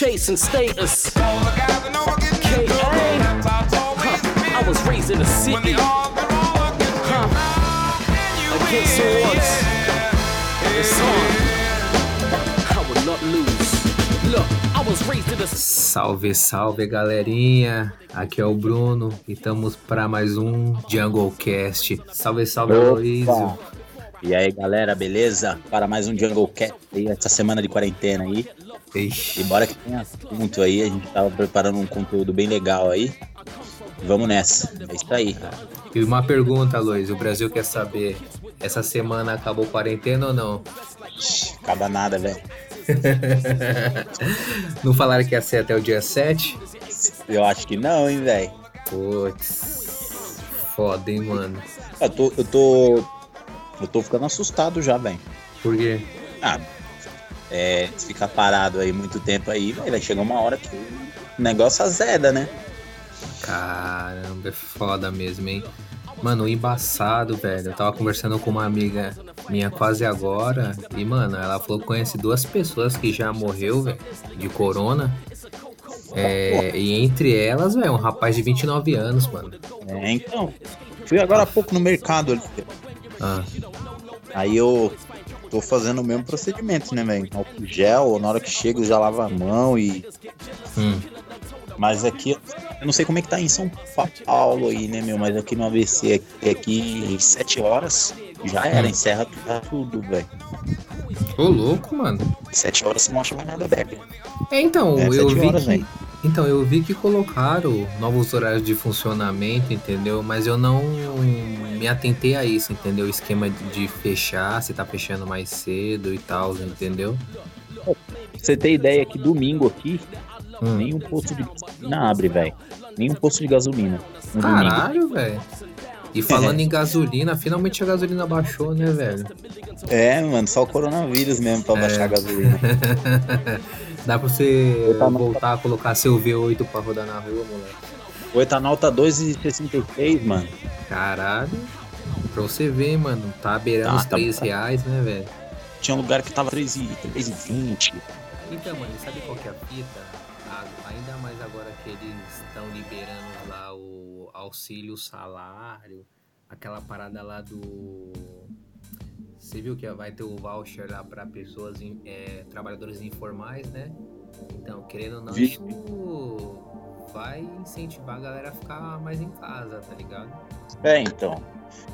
chasing status. KA, I was raised in the city. Huh. Against all odds. It's on. I will not lose. Look, I was raised in the Salve, salve galerinha! Aqui é o Bruno e estamos para mais um Jungle Cast. Salve, salve! Aloysio. E aí, galera, beleza? Para mais um Jungle aí, essa semana de quarentena aí. Ixi, E bora que tem assunto aí, a gente tava preparando um conteúdo bem legal aí. Vamos nessa. É isso aí. E uma pergunta, Aloysio. O Brasil quer saber: essa semana acabou quarentena ou não? Acaba nada, velho. não falaram que ia ser até o dia 7? Eu acho que não, hein, velho. Putz, foda, hein, mano? Eu tô, eu tô. Eu tô ficando assustado já, velho. Por quê? Ah, é, se ficar parado aí muito tempo aí, vai chegar uma hora que o negócio azeda, né? Caramba, é foda mesmo, hein? Mano, embaçado, velho. Eu tava conversando com uma amiga minha quase agora. E, mano, ela falou que conhece duas pessoas que já morreu, velho, de corona. É, e entre elas, velho, um rapaz de 29 anos, mano. É, então. Fui agora há pouco no mercado ali. Ah, Aí eu tô fazendo o mesmo procedimento, né, velho? Álcool gel, na hora que chega eu já lavo a mão e. hum, Mas aqui, eu não sei como é que tá em São Paulo aí, né, meu? Mas aqui no ABC, aqui, aqui 7 horas, já era, Hum. encerra tudo, velho. ô louco, mano. 7 horas você não acha mais nada aberto. É, então, É, eu vi horas, que. velho. Então, eu vi que colocaram novos horários de funcionamento, entendeu? Mas eu não me atentei a isso, entendeu? O esquema de fechar, se tá fechando mais cedo e tal, entendeu? Pra você ter ideia que domingo aqui, Hum. nenhum posto de gasolina abre, velho. Nenhum posto de gasolina. Caralho, velho. E falando em gasolina, finalmente a gasolina baixou, né, velho? É, mano, só o coronavírus mesmo pra É. baixar a gasolina. Dá pra você tava- voltar a colocar seu V8 pra rodar na rua, moleque. O etanol tá 2,66, mano. Caralho. Pra você ver, mano, tá beirando Tá, os tá- 3 reais, né, velho? Tinha um lugar que tava 3,20. Então, mano, sabe qual que é a fita? Ainda mais agora que eles estão liberando lá o auxílio salário, aquela parada lá do. Você viu que vai ter o voucher lá para pessoas, é, trabalhadores informais, né? Então, querendo ou não, Vi. isso vai incentivar a galera a ficar mais em casa, tá ligado? É, então.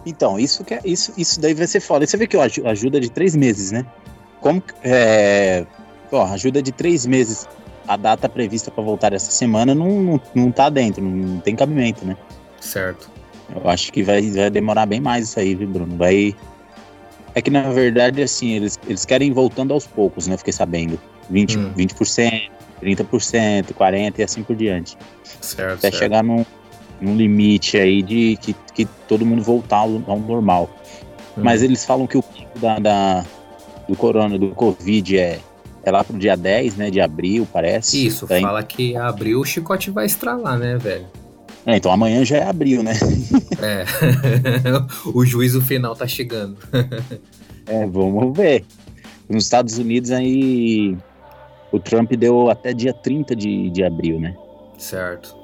Então, isso, que é, isso, isso daí vai ser foda. E Você vê que ó, aju- ajuda de três meses, né? Como que- é, ó, ajuda de três meses. A data prevista pra voltar essa semana não, não, não tá dentro, não tem cabimento, né? Certo. Eu acho que vai, vai demorar bem mais isso aí, viu, Bruno? Vai. É que na verdade, assim, eles, eles querem ir voltando aos poucos, né? Fiquei sabendo. 20, Hum. 20%, 30%, 40% e assim por diante. Certo. Até certo. chegar num, num limite aí de que, que todo mundo voltar ao, ao normal. Hum. Mas eles falam que o pico da, da- do corona, do Covid é, é lá pro dia 10, né? De abril, parece. Isso, Tá em- fala que abriu o chicote vai estralar, né, velho? É, então amanhã já é abril, né? É. o juízo final tá chegando. É, vamos ver. Nos Estados Unidos aí o Trump deu até dia 30 de, de abril, né? Certo.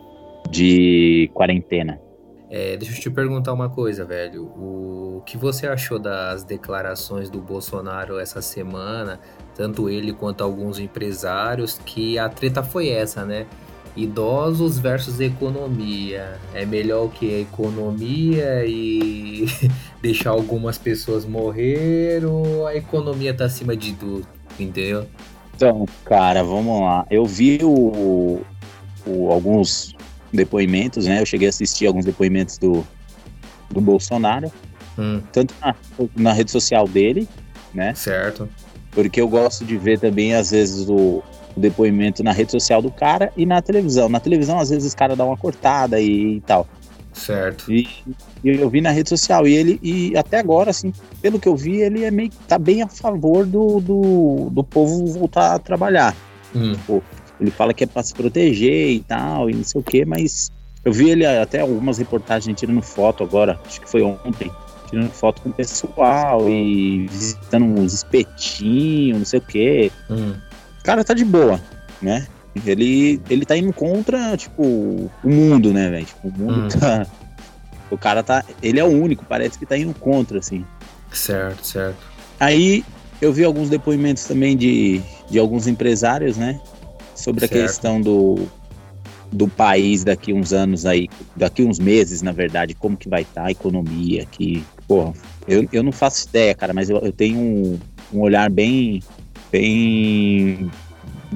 De quarentena. É, deixa eu te perguntar uma coisa, velho. O que você achou das declarações do Bolsonaro essa semana, tanto ele quanto alguns empresários, que a treta foi essa, né? Idosos versus economia. É melhor o que a economia e deixar algumas pessoas morrer ou a economia tá acima de tudo, entendeu? Então, cara, vamos lá. Eu vi o, o- alguns depoimentos, né? Eu cheguei a assistir alguns depoimentos do, do Bolsonaro, Hum, tanto na, na rede social dele, né? certo. Porque eu gosto de ver também, às vezes, o, o depoimento na rede social do cara e na televisão. Na televisão, às vezes, os caras dão uma cortada e, e tal. Certo. E, e eu vi na rede social. E ele, e até agora, assim, pelo que eu vi, ele é meio tá bem a favor do, do, do povo voltar a trabalhar. Hum, Ele fala que é pra se proteger e tal, e não sei o que, mas eu vi ele até algumas reportagens tirando foto agora, acho que foi ontem, tirando foto com o pessoal e visitando uns espetinhos, não sei o que. hum, O cara tá de boa, né? Ele, ele tá indo contra, tipo, o mundo, né, velho? Tipo, o mundo Hum. tá. O cara tá. Ele é o único, parece que tá indo contra, assim. Certo, certo. Aí eu vi alguns depoimentos também de, de alguns empresários, né? Sobre a Certo. questão do, do país daqui uns anos aí, daqui uns meses, na verdade, como que vai estar a economia, que, porra, eu, eu não faço ideia, cara, mas eu, eu tenho um, um olhar bem, bem,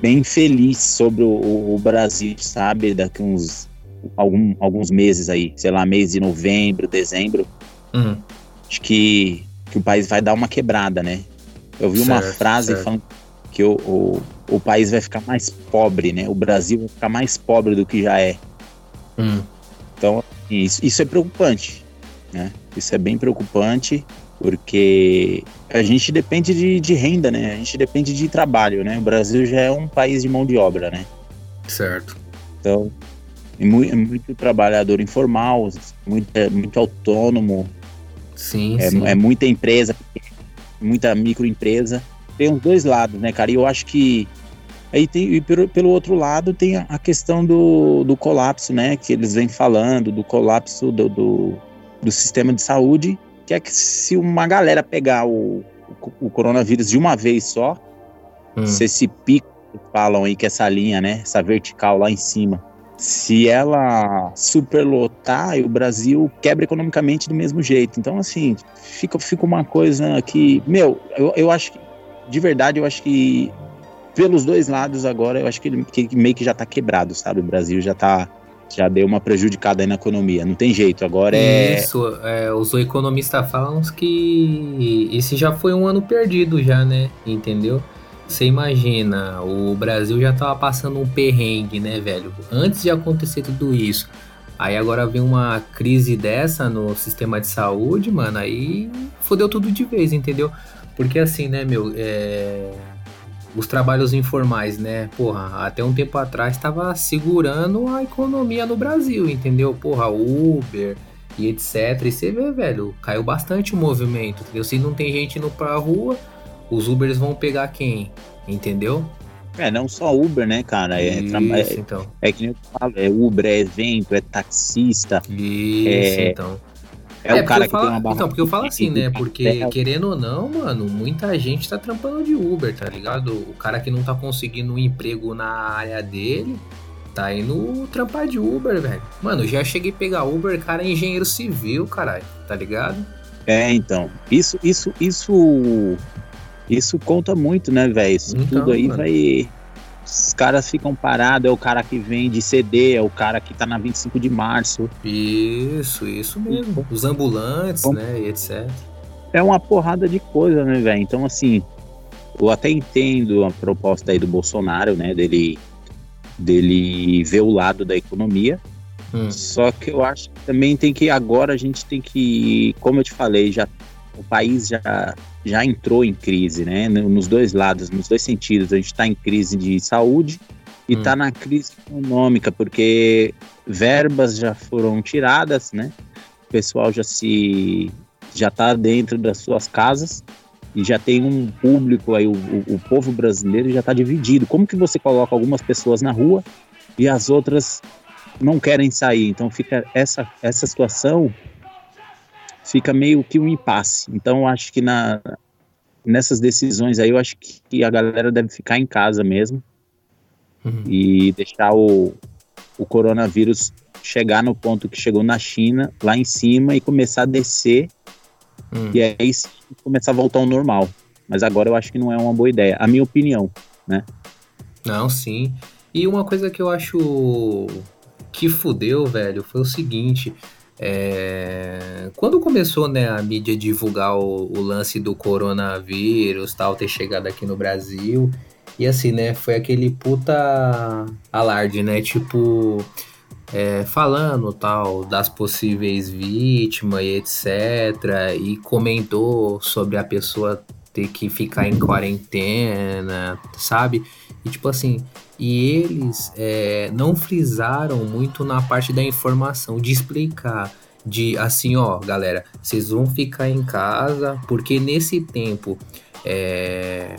bem feliz sobre o, o Brasil, sabe? Daqui uns algum, alguns meses aí, sei lá, mês de novembro, dezembro, Hum, acho que, que o país vai dar uma quebrada, né? Eu vi uma Certo, frase certo. falando que o, o, o país vai ficar mais pobre, né? O Brasil vai ficar mais pobre do que já é. hum. Então, isso, isso é preocupante, né? Isso é bem preocupante, porque a gente depende de, de renda, né? A gente depende de trabalho, né? O Brasil já é um país de mão de obra, né? Certo. Então, é mui- é muito, trabalhador informal, muito, é muito autônomo, Sim, É, sim. é muita empresa, muita microempresa. Tem os dois lados, né, cara? E eu acho que. Aí tem, e pelo, pelo outro lado tem a, a questão do, do colapso, né? Que eles vêm falando, do colapso do, do, do sistema de saúde, que é que se uma galera pegar o, o, o coronavírus de uma vez só, Hum, se esse pico falam aí, que é essa linha, né? Essa vertical lá em cima. Se ela superlotar, o Brasil quebra economicamente do mesmo jeito. Então, assim, fica, fica uma coisa que. Meu, eu, eu acho que. De verdade, eu acho que. Pelos dois lados agora, eu acho que ele que meio que já tá quebrado, sabe? O Brasil já tá. Já deu uma prejudicada aí na economia. Não tem jeito. Agora é. Isso, é, os economistas falam que esse já foi um ano perdido já, né? Entendeu? Você imagina, o Brasil já tava passando um perrengue, né, velho? Antes de acontecer tudo isso. Aí agora vem uma crise dessa no sistema de saúde, mano, aí fodeu tudo de vez, entendeu? Porque assim, né, meu, é... os trabalhos informais, né, porra, até um tempo atrás tava segurando a economia no Brasil, entendeu? Porra, Uber e etc. E você vê, velho, caiu bastante o movimento, entendeu? Se não tem gente indo pra rua, os Ubers vão pegar quem? Entendeu? É, não só Uber, né, cara? É, Isso, é, então. é que nem eu falo, é Uber, é evento, é taxista, Isso, É, então. É, o porque cara que falo, tem uma barra. Então, porque eu falo assim, né? Porque, papel. querendo ou não, mano, muita gente tá trampando de Uber, tá ligado? O cara que não tá conseguindo um emprego na área dele, tá indo trampar de Uber, velho. Mano, já cheguei a pegar Uber, cara, é engenheiro civil, caralho, tá ligado? É, então. Isso, isso, isso. Isso conta muito, né, velho? Isso Então, tudo aí mano. vai. Os caras ficam parados, é o cara que vende CD, é o cara que tá na 25 de março. Isso, isso mesmo. Os ambulantes, Bom. né, e etc. É uma porrada de coisa, né, velho? Então, assim, eu até entendo a proposta aí do Bolsonaro, né, dele, dele ver o lado da economia. Hum, Só que eu acho que também tem que agora a gente tem que, como eu te falei, já o país já já entrou em crise, né? No- Nos dois lados, nos dois sentidos. A gente está em crise de saúde e Hum. está na crise econômica, porque verbas já foram tiradas, né? O pessoal já se já está dentro das suas casas e já tem um público aí, o, o- o povo brasileiro já está dividido. Como que você coloca algumas pessoas na rua e as outras não querem sair? Então fica essa essa situação fica meio que um impasse. Então eu acho que na nessas decisões aí eu acho que, a galera deve ficar em casa mesmo hum. e deixar o, o coronavírus chegar no ponto que chegou na China, lá em cima, e começar a descer, Hum. e aí começar a voltar ao normal. Mas agora eu acho que não é uma boa ideia, a minha opinião. Não, sim. E uma coisa que eu acho que fudeu, velho, foi o seguinte. É, Quando começou, né, a mídia divulgar o, o lance do coronavírus, tal, ter chegado aqui no Brasil, e assim, né, foi aquele puta alarde, né, tipo, é, falando, tal, das possíveis vítimas e etc, e comentou sobre a pessoa ter que ficar em quarentena, sabe? E tipo assim, e eles é, não frisaram muito na parte da informação, de explicar, de assim, ó, galera, vocês vão ficar em casa, porque nesse tempo é,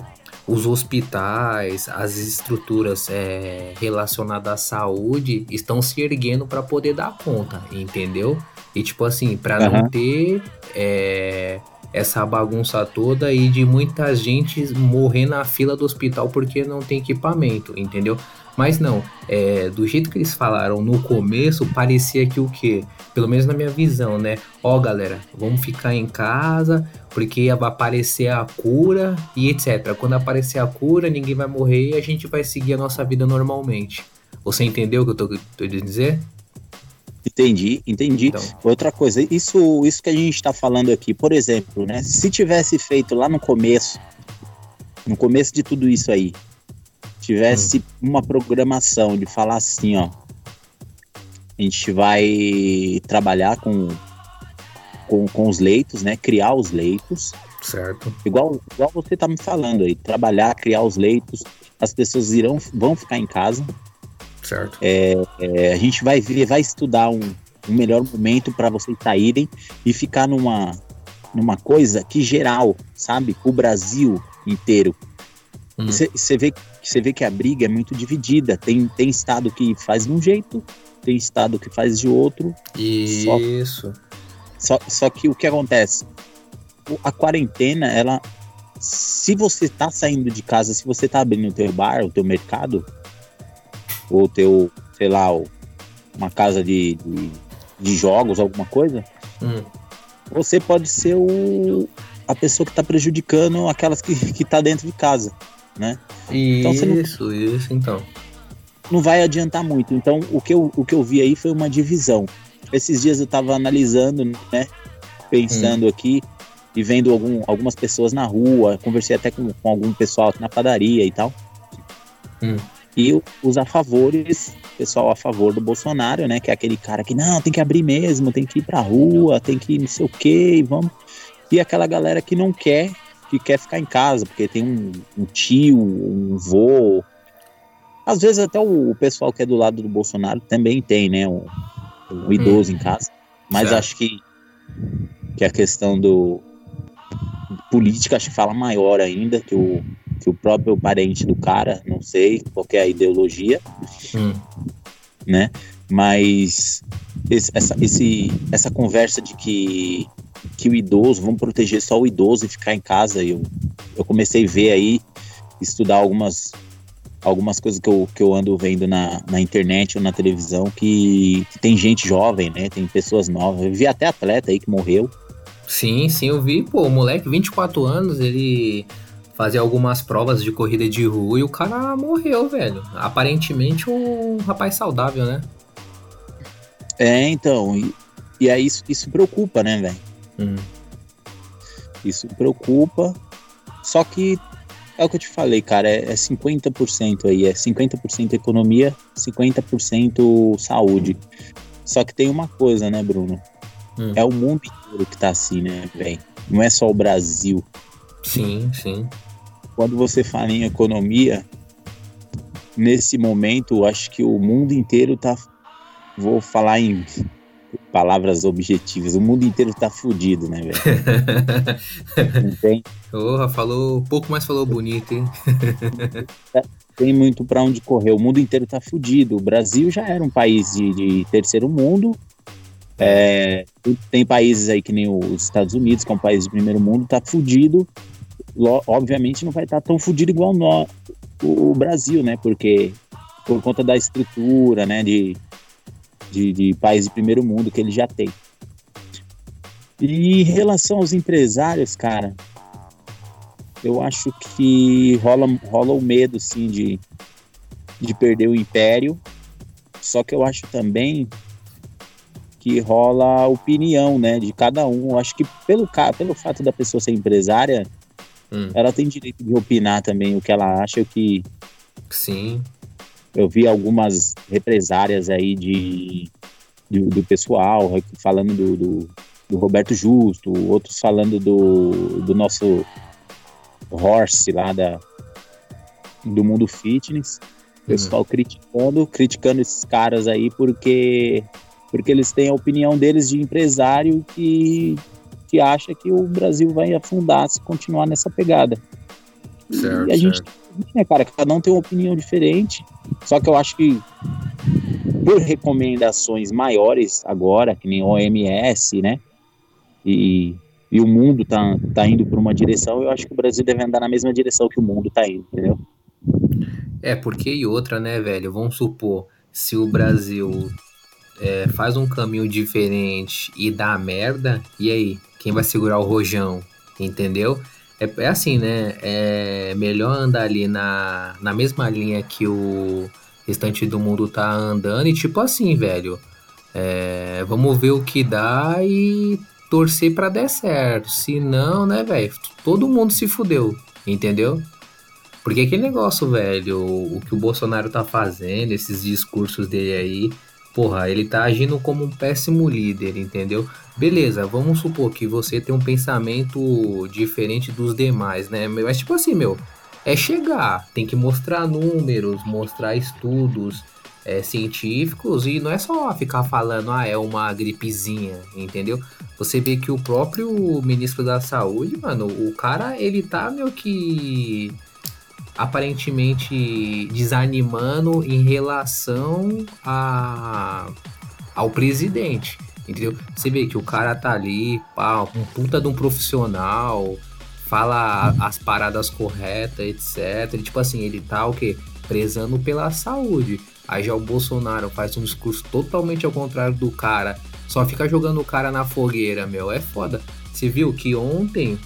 os hospitais, as estruturas é, relacionadas à saúde estão se erguendo para poder dar conta, entendeu? E tipo assim, para uhum. não ter é, essa bagunça toda e de muita gente morrer na fila do hospital porque não tem equipamento, entendeu? Mas não, é, do jeito que eles falaram no começo, parecia que o quê? Pelo menos na minha visão, né? Ó, galera, vamos ficar em casa porque vai aparecer a cura e etc. Quando aparecer a cura, ninguém vai morrer e a gente vai seguir a nossa vida normalmente. Você entendeu o que eu tô, tô dizer? Entendi, entendi. Então. Outra coisa, isso, isso que a gente está falando aqui, por exemplo, né? Se tivesse feito lá no começo, no começo de tudo isso aí, tivesse hum. uma programação de falar assim, ó, a gente vai trabalhar com, com, com os leitos, né? Criar os leitos. Certo. Igual, igual você tá me falando aí, trabalhar, criar os leitos, as pessoas irão, vão ficar em casa. Certo. É, é, a gente vai ver, vai estudar um, um melhor momento para vocês saírem e ficar numa, numa coisa que geral, sabe? O Brasil inteiro. Você hum. vê vê que a briga é muito dividida. Tem, tem estado que faz de um jeito, tem estado que faz de outro. Isso. Só, só, só que o que acontece? A quarentena, ela. Se você tá saindo de casa, se você tá abrindo o teu bar, o teu mercado, ou teu, sei lá, uma casa de, de, de jogos, alguma coisa, hum. você pode ser o, a pessoa que está prejudicando aquelas que, que tá dentro de casa né? Então, isso, não, isso, então. Não vai adiantar muito. Então, o que eu, o que eu vi aí foi uma divisão. Esses dias eu estava analisando, né? Pensando hum. aqui e vendo algum, algumas pessoas na rua. Conversei até com, com algum pessoal na padaria e tal. Hum. E os a favores, pessoal a favor do Bolsonaro, né? Que é aquele cara que não, tem que abrir mesmo, tem que ir pra rua, tem que não sei o quê, vamos. E aquela galera que não quer que quer ficar em casa, porque tem um, um tio, um vô. Às vezes até o, pessoal que é do lado do Bolsonaro também tem, né? Um, um idoso hum. em casa. Mas certo. acho que, que a questão do política acho que fala maior ainda que o, que o próprio parente do cara, não sei qual é a ideologia, hum. né? Mas esse, essa, esse, essa conversa de que que o idoso, vamos proteger só o idoso e ficar em casa. Eu, eu comecei a ver aí, estudar algumas, algumas coisas que eu, que eu ando vendo na, na internet ou na televisão, que, que tem gente jovem, né? Tem pessoas novas. Eu vi até atleta aí que morreu. Sim, sim, eu vi, pô, o moleque, 24 anos, ele fazia algumas provas de corrida de rua e o cara morreu, velho. Aparentemente um rapaz saudável, né? É, então, e, e aí isso, isso preocupa, né, velho? Hum. Isso preocupa. Só que é o que eu te falei, cara, é, é 50% aí, é 50% economia, 50% saúde. Só que tem uma coisa, né, Bruno? Hum. É o mundo inteiro que tá assim, né, velho? Não é só o Brasil. Sim, sim. Quando você fala em economia, nesse momento, acho que o mundo inteiro tá. Vou falar em palavras objetivas. O mundo inteiro tá fudido, né, velho? tem. Porra, falou pouco, mas falou bonito, hein? tem muito para onde correr. O mundo inteiro tá fudido. O Brasil já era um país de, de terceiro mundo. É, tem países aí que nem os Estados Unidos, que é um país de primeiro mundo, tá fudido. Obviamente não vai estar tá tão fudido igual nós, o, o Brasil, né? Porque por conta da estrutura, né? De, de, de país de primeiro mundo que ele já tem. E em relação aos empresários, cara, eu acho que rola, rola o medo, sim, de, de perder o império. Só que eu acho também que rola a opinião, né, de cada um. Eu acho que pelo, pelo fato da pessoa ser empresária, hum. ela tem direito de opinar também o que ela acha que... Sim eu vi algumas represárias aí de, de do pessoal falando do, do, do, Roberto Justo, outros falando do, do nosso Horse lá da, do mundo fitness. Uhum. Pessoal criticando, criticando esses caras aí porque porque eles têm a opinião deles de empresário que, que acha que o Brasil vai afundar se continuar nessa pegada. Certo, e a gente, certo. né, cara, cada um tem uma opinião diferente. Só que eu acho que por recomendações maiores agora, que nem OMS, né? E, e o mundo tá, tá indo por uma direção, eu acho que o Brasil deve andar na mesma direção que o mundo tá indo, entendeu? É, porque e outra, né, velho? Vamos supor, se o Brasil é, faz um caminho diferente e dá merda, e aí? Quem vai segurar o rojão? Entendeu? É, é assim, né? É melhor andar ali na, na mesma linha que o restante do mundo tá andando e tipo assim, velho. É, vamos ver o que dá e torcer pra dar certo. Se não, né, velho? Todo mundo se fudeu, entendeu? Porque aquele negócio, velho, o que o Bolsonaro tá fazendo, esses discursos dele aí, porra, ele tá agindo como um péssimo líder, entendeu? Beleza, vamos supor que você tem um pensamento diferente dos demais, né? Mas tipo assim, meu, é chegar, tem que mostrar números, mostrar estudos é, científicos e não é só ficar falando, ah, é uma gripezinha, entendeu? Você vê que o próprio ministro da saúde, mano, o cara, ele tá meio que aparentemente desanimando em relação a, ao presidente. Entendeu? Você vê que o cara tá ali, pá, um puta de um profissional, fala as paradas corretas, etc. E, tipo assim, ele tá o quê? Prezando pela saúde. Aí já o Bolsonaro faz um discurso totalmente ao contrário do cara, só fica jogando o cara na fogueira, meu. É foda. Você viu que ontem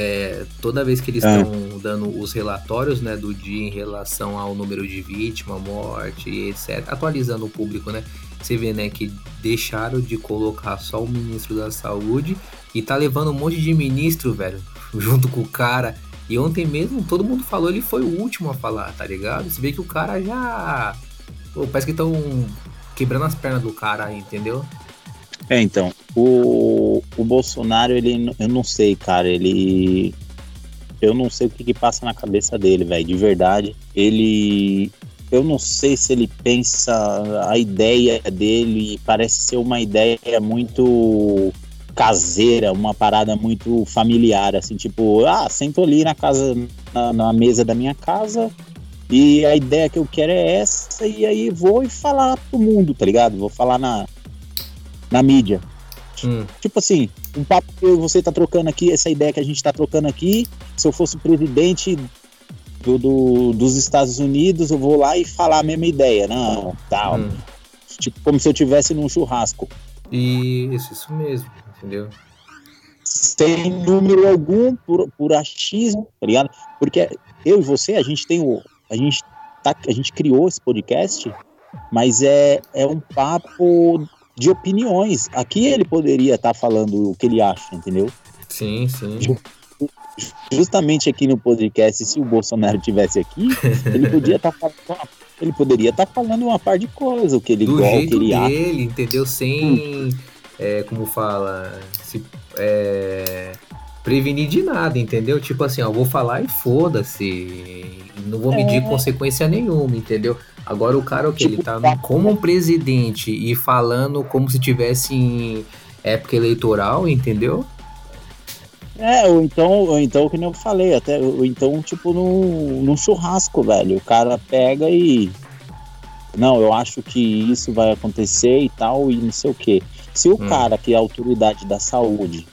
é, toda vez que eles estão é. dando os relatórios né, do dia em relação ao número de vítimas, morte, etc., atualizando o público, né? Você vê né, que deixaram de colocar só o ministro da saúde e tá levando um monte de ministro, velho, junto com o cara. E ontem mesmo todo mundo falou, ele foi o último a falar, tá ligado? Você vê que o cara já. Pô, parece que estão quebrando as pernas do cara, entendeu? É, então, o, o Bolsonaro, ele, eu não sei, cara, ele. Eu não sei o que, que passa na cabeça dele, velho, de verdade. Ele. Eu não sei se ele pensa. A ideia dele parece ser uma ideia muito caseira, uma parada muito familiar, assim, tipo, ah, sento ali na casa, na, na mesa da minha casa, e a ideia que eu quero é essa, e aí vou e falar pro mundo, tá ligado? Vou falar na, na mídia. Hum. Tipo assim, um papo que você tá trocando aqui, essa ideia que a gente tá trocando aqui, se eu fosse presidente do, do, dos Estados Unidos, eu vou lá e falar a mesma ideia, não, tal. Hum. Tipo, como se eu tivesse num churrasco. Isso, isso mesmo, entendeu? Sem número algum, por, por achismo, tá ligado? Porque eu e você, a gente tem o. A gente, tá, a gente criou esse podcast, mas é, é um papo de opiniões. Aqui ele poderia estar tá falando o que ele acha, entendeu? Sim, sim. Justamente aqui no podcast, se o Bolsonaro tivesse aqui, ele podia estar tá falando, ele poderia estar tá falando uma par de coisa, o que ele Do jeito que ele dele, acha. entendeu? Sem, hum. é, como fala, se, é, prevenir de nada, entendeu? Tipo assim, ó, vou falar e foda-se, não vou medir é. consequência nenhuma, entendeu? Agora o cara, o que? Tipo, ele tá como um presidente e falando como se tivesse em época eleitoral, entendeu? É, ou então, ou então, que nem eu falei, até, ou então, tipo, num, num churrasco, velho. O cara pega e. Não, eu acho que isso vai acontecer e tal, e não sei o quê. Se o hum. cara que é a autoridade da saúde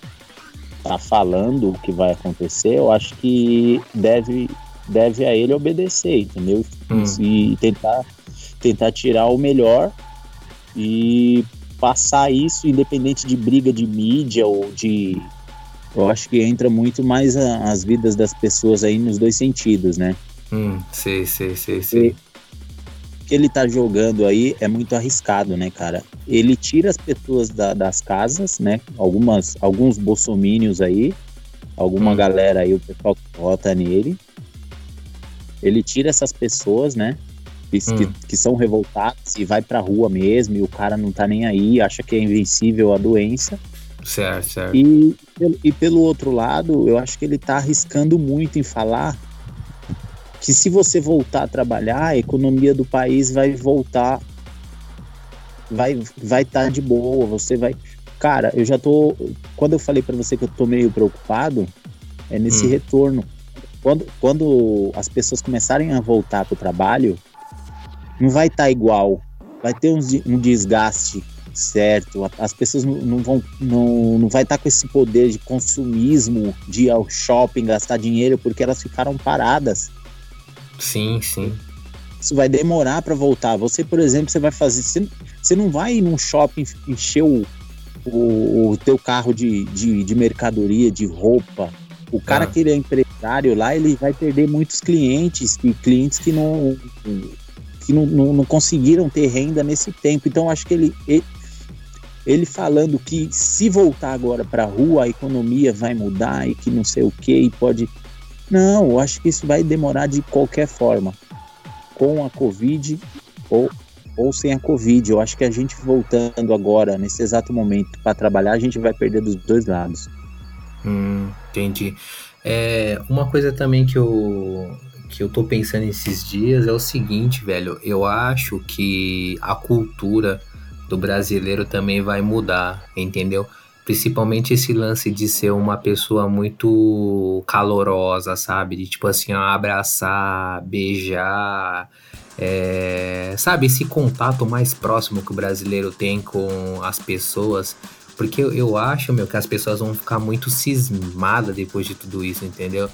tá falando o que vai acontecer, eu acho que deve deve a ele obedecer, entendeu? Hum. E tentar, tentar tirar o melhor e passar isso independente de briga de mídia ou de eu acho que entra muito mais a, as vidas das pessoas aí nos dois sentidos, né? Hum, sei, sei, sei, sei. O que ele tá jogando aí é muito arriscado, né, cara? Ele tira as pessoas da, das casas, né? Algumas, alguns bolsomínios aí, alguma hum. galera aí, o pessoal que vota nele, ele tira essas pessoas, né? Que, hum. que, são revoltadas e vai pra rua mesmo, e o cara não tá nem aí, acha que é invencível a doença. Certo, certo. E, e pelo outro lado, eu acho que ele tá arriscando muito em falar que se você voltar a trabalhar, a economia do país vai voltar, vai vai estar tá de boa, você vai. Cara, eu já tô. Quando eu falei para você que eu tô meio preocupado, é nesse hum. retorno quando, quando as pessoas começarem a voltar para o trabalho, não vai estar tá igual. Vai ter um, um desgaste certo. As pessoas não, não vão, não, não vai estar tá com esse poder de consumismo, de ir ao shopping, gastar dinheiro, porque elas ficaram paradas. Sim, sim. Isso vai demorar para voltar. Você, por exemplo, você vai fazer. Você, você não vai ir num shopping encher o, o, o teu carro de, de, de, mercadoria, de roupa. O cara ah. que ele é empresário lá, ele vai perder muitos clientes, e clientes que não que não, não, não, conseguiram ter renda nesse tempo. Então acho que ele, ele, ele falando que se voltar agora para a rua a economia vai mudar e que não sei o que e pode. Não, eu acho que isso vai demorar de qualquer forma, com a Covid ou, ou sem a Covid. Eu acho que a gente voltando agora, nesse exato momento, para trabalhar, a gente vai perder dos dois lados. Hum, entendi. É, uma coisa também que eu, que eu tô pensando esses dias é o seguinte, velho. Eu acho que a cultura do brasileiro também vai mudar, entendeu? Principalmente esse lance de ser uma pessoa muito calorosa, sabe? De tipo assim, abraçar, beijar, é... sabe? Esse contato mais próximo que o brasileiro tem com as pessoas. Porque eu, eu acho, meu, que as pessoas vão ficar muito cismadas depois de tudo isso, entendeu?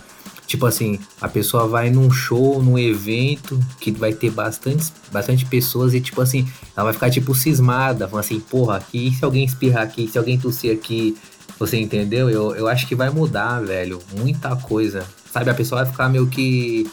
Tipo assim, a pessoa vai num show, num evento que vai ter bastante, bastante pessoas e tipo assim, ela vai ficar tipo cismada, falando assim, porra, aqui, se alguém espirrar aqui, se alguém tossir aqui, você entendeu? Eu, eu acho que vai mudar, velho, muita coisa. Sabe, a pessoa vai ficar meio que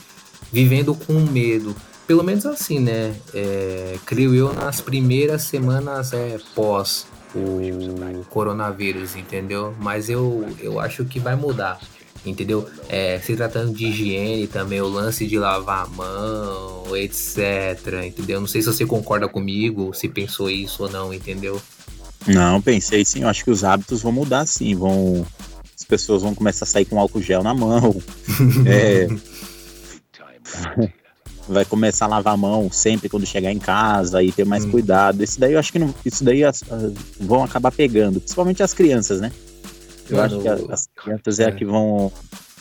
vivendo com medo. Pelo menos assim, né? É, creio eu nas primeiras semanas é, pós o coronavírus, entendeu? Mas eu, eu acho que vai mudar entendeu? É, se tratando de higiene também, o lance de lavar a mão, etc, entendeu? Não sei se você concorda comigo, se pensou isso ou não, entendeu? Não, pensei sim, eu acho que os hábitos vão mudar sim, vão... As pessoas vão começar a sair com álcool gel na mão, é... vai começar a lavar a mão sempre quando chegar em casa e ter mais hum. cuidado. Isso daí eu acho que não, isso daí as, as, vão acabar pegando, principalmente as crianças, né? Eu Mano, acho que as crianças é, é a que vão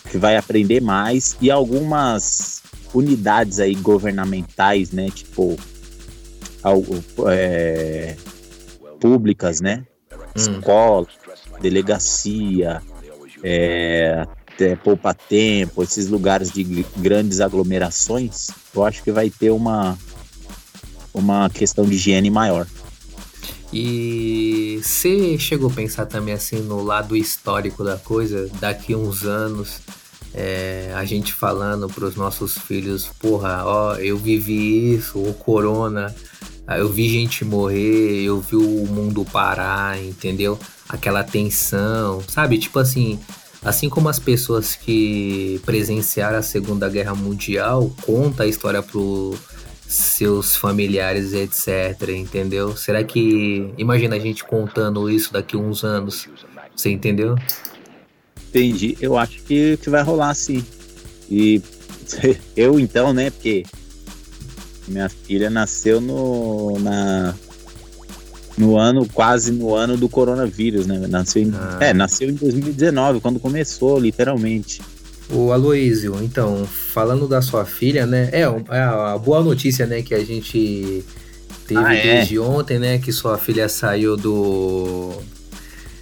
que vai aprender mais e algumas unidades aí governamentais, né, tipo é, públicas, né, hum. escola, delegacia, é, até poupa tempo, esses lugares de grandes aglomerações, eu acho que vai ter uma uma questão de higiene maior. E você chegou a pensar também assim no lado histórico da coisa, daqui uns anos, é, a gente falando para os nossos filhos, porra, ó, eu vivi isso, o corona, eu vi gente morrer, eu vi o mundo parar, entendeu? Aquela tensão, sabe? Tipo assim, assim como as pessoas que presenciaram a Segunda Guerra Mundial conta a história pro seus familiares, etc, entendeu? Será que imagina a gente contando isso daqui a uns anos? Você entendeu? Entendi. Eu acho que, que vai rolar sim. E eu então, né, porque minha filha nasceu no na no ano quase no ano do coronavírus, né? Nasceu em, ah. é, nasceu em 2019, quando começou, literalmente. O Aloísio, então, falando da sua filha, né? É, é a boa notícia, né, que a gente teve ah, é? desde ontem, né? Que sua filha saiu do.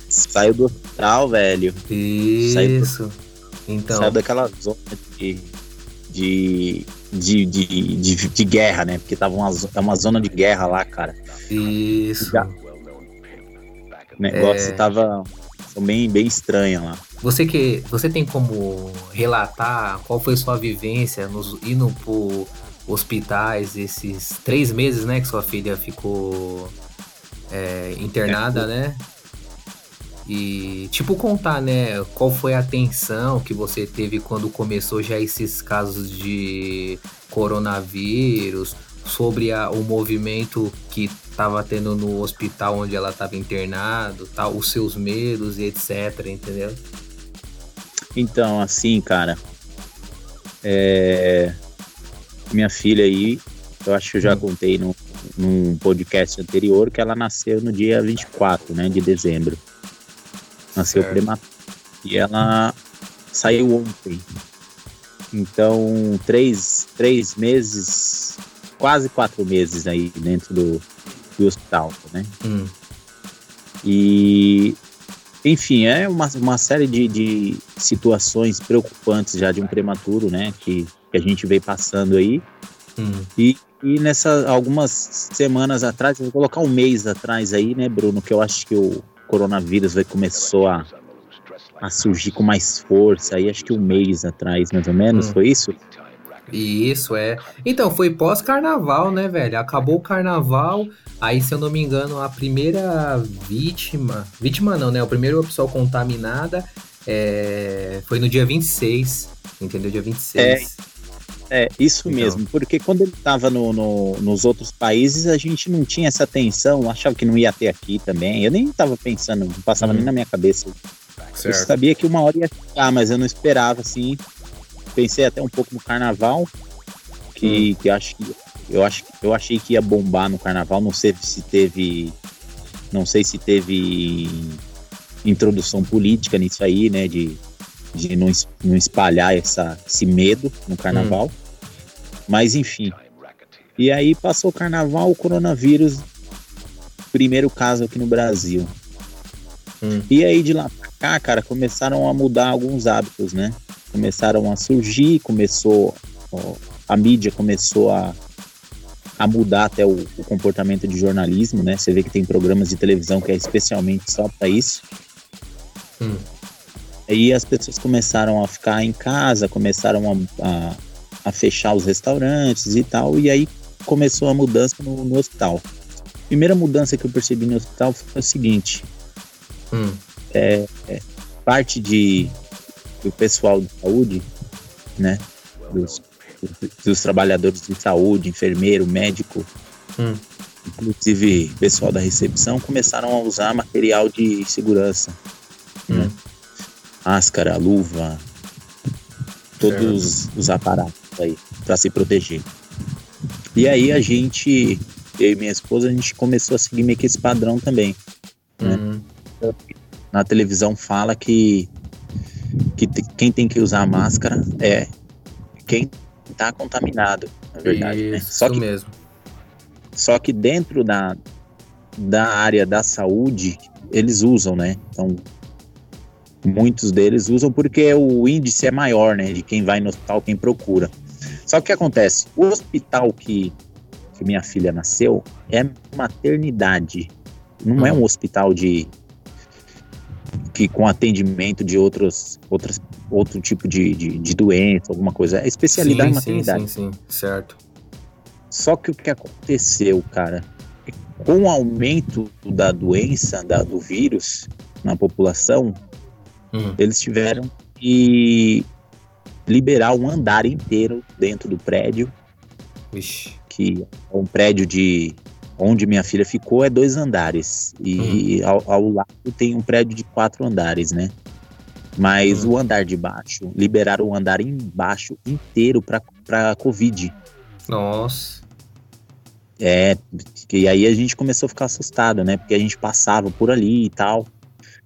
Saiu do hospital, velho. Isso. Saiu do... Então. Saiu daquela zona de. de. De, de, de, de guerra, né? Porque tava uma, é uma zona de guerra lá, cara. Isso. Já... O negócio é... tava bem, bem estranho lá. Você que você tem como relatar qual foi sua vivência nos, indo por hospitais esses três meses, né, que sua filha ficou é, internada, é. né? E tipo contar, né, qual foi a tensão que você teve quando começou já esses casos de coronavírus, sobre a, o movimento que estava tendo no hospital onde ela estava internado, tal, os seus medos e etc, entendeu? Então, assim, cara, é... minha filha aí, eu acho que eu já hum. contei no, num podcast anterior que ela nasceu no dia 24, né, de dezembro. Nasceu prematura. E ela saiu ontem. Então, três, três meses, quase quatro meses aí dentro do, do hospital, né? Hum. E, enfim, é uma, uma série de, de situações preocupantes já de um prematuro, né? Que, que a gente veio passando aí. Hum. E, e nessas algumas semanas atrás, vou colocar um mês atrás aí, né, Bruno, que eu acho que o coronavírus vai começou a, a surgir com mais força. Aí acho que um mês atrás, mais ou menos, Hum. foi isso? Isso, é. Então, foi pós-carnaval, né, velho? Acabou o carnaval, aí, se eu não me engano, a primeira vítima. Vítima não, né? O primeiro pessoa contaminada é, foi no dia 26. Entendeu? Dia 26. É, isso Então. mesmo, porque quando ele estava no, no- nos outros países, a gente não tinha essa atenção, achava que não ia ter aqui também. Eu nem estava pensando, não passava Hum. nem na minha cabeça. Eu certo. sabia que uma hora ia chegar, mas eu não esperava, assim. Pensei até um pouco no carnaval, que, Hum. que acho que eu acho eu achei que ia bombar no carnaval. Não sei se teve, não sei se teve introdução política nisso aí, né? De, de não, não espalhar essa, esse medo no carnaval. Mas enfim. E aí passou o carnaval, o coronavírus, primeiro caso aqui no Brasil. Hum. E aí de lá pra cá, cara, começaram a mudar alguns hábitos, né? Começaram a surgir, começou. ó, a mídia começou a, a mudar até o, o comportamento de jornalismo, né? Você vê que tem programas de televisão que é especialmente só para isso. Hum. Aí as pessoas começaram a ficar em casa, começaram a, a, a fechar os restaurantes e tal, e aí começou a mudança no, no hospital. Primeira mudança que eu percebi no hospital foi o seguinte: Hum. parte de do pessoal de saúde, né, dos, dos trabalhadores de saúde, enfermeiro, médico, Hum. inclusive pessoal da recepção, começaram a usar material de segurança, Hum. máscara, luva, todos os aparatos aí para se proteger. E aí a gente, eu e minha esposa, a gente começou a seguir meio que esse padrão também. né? Hum. na televisão fala que, que quem tem que usar máscara é quem está contaminado, na verdade. Né? Isso Só, que, mesmo. só que dentro da, da área da saúde, eles usam, né? Então, muitos deles usam porque o índice é maior, né? De quem vai no hospital, quem procura. Só que o que acontece? O hospital que, que minha filha nasceu é maternidade. Não é Hum. um hospital de que com atendimento de outros, outras, outro tipo de, de, de doença, alguma coisa. É especialidade sim, sim, maternidade. sim, sim, certo. Só que o que aconteceu, cara, com o aumento da doença, da, do vírus na população, Hum. eles tiveram que liberar um andar inteiro dentro do prédio, Vixe. que é um prédio de onde minha filha ficou é dois andares e ao, ao lado tem um prédio de quatro andares, né? Mas Hum. o andar de baixo liberaram o andar embaixo inteiro para para covid. Nossa. É, que aí a gente começou a ficar assustado, né? Porque a gente passava por ali e tal.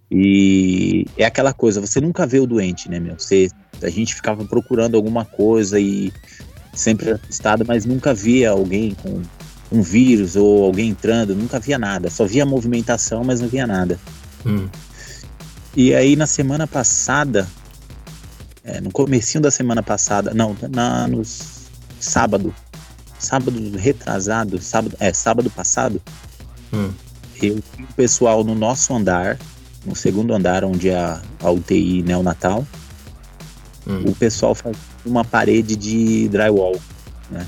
E é aquela coisa, você nunca vê o doente, né, meu? Você, a gente ficava procurando alguma coisa e sempre assustado, mas nunca via alguém com um vírus ou alguém entrando, nunca via nada. Só via movimentação, mas não via nada. Hum. E aí na semana passada, é, no comecinho da semana passada, não, na, no sábado, sábado retrasado, sábado, é, sábado passado, Hum. eu vi o pessoal no nosso andar, no segundo andar, onde é a, a UTI neonatal, Hum. o pessoal faz uma parede de drywall, né?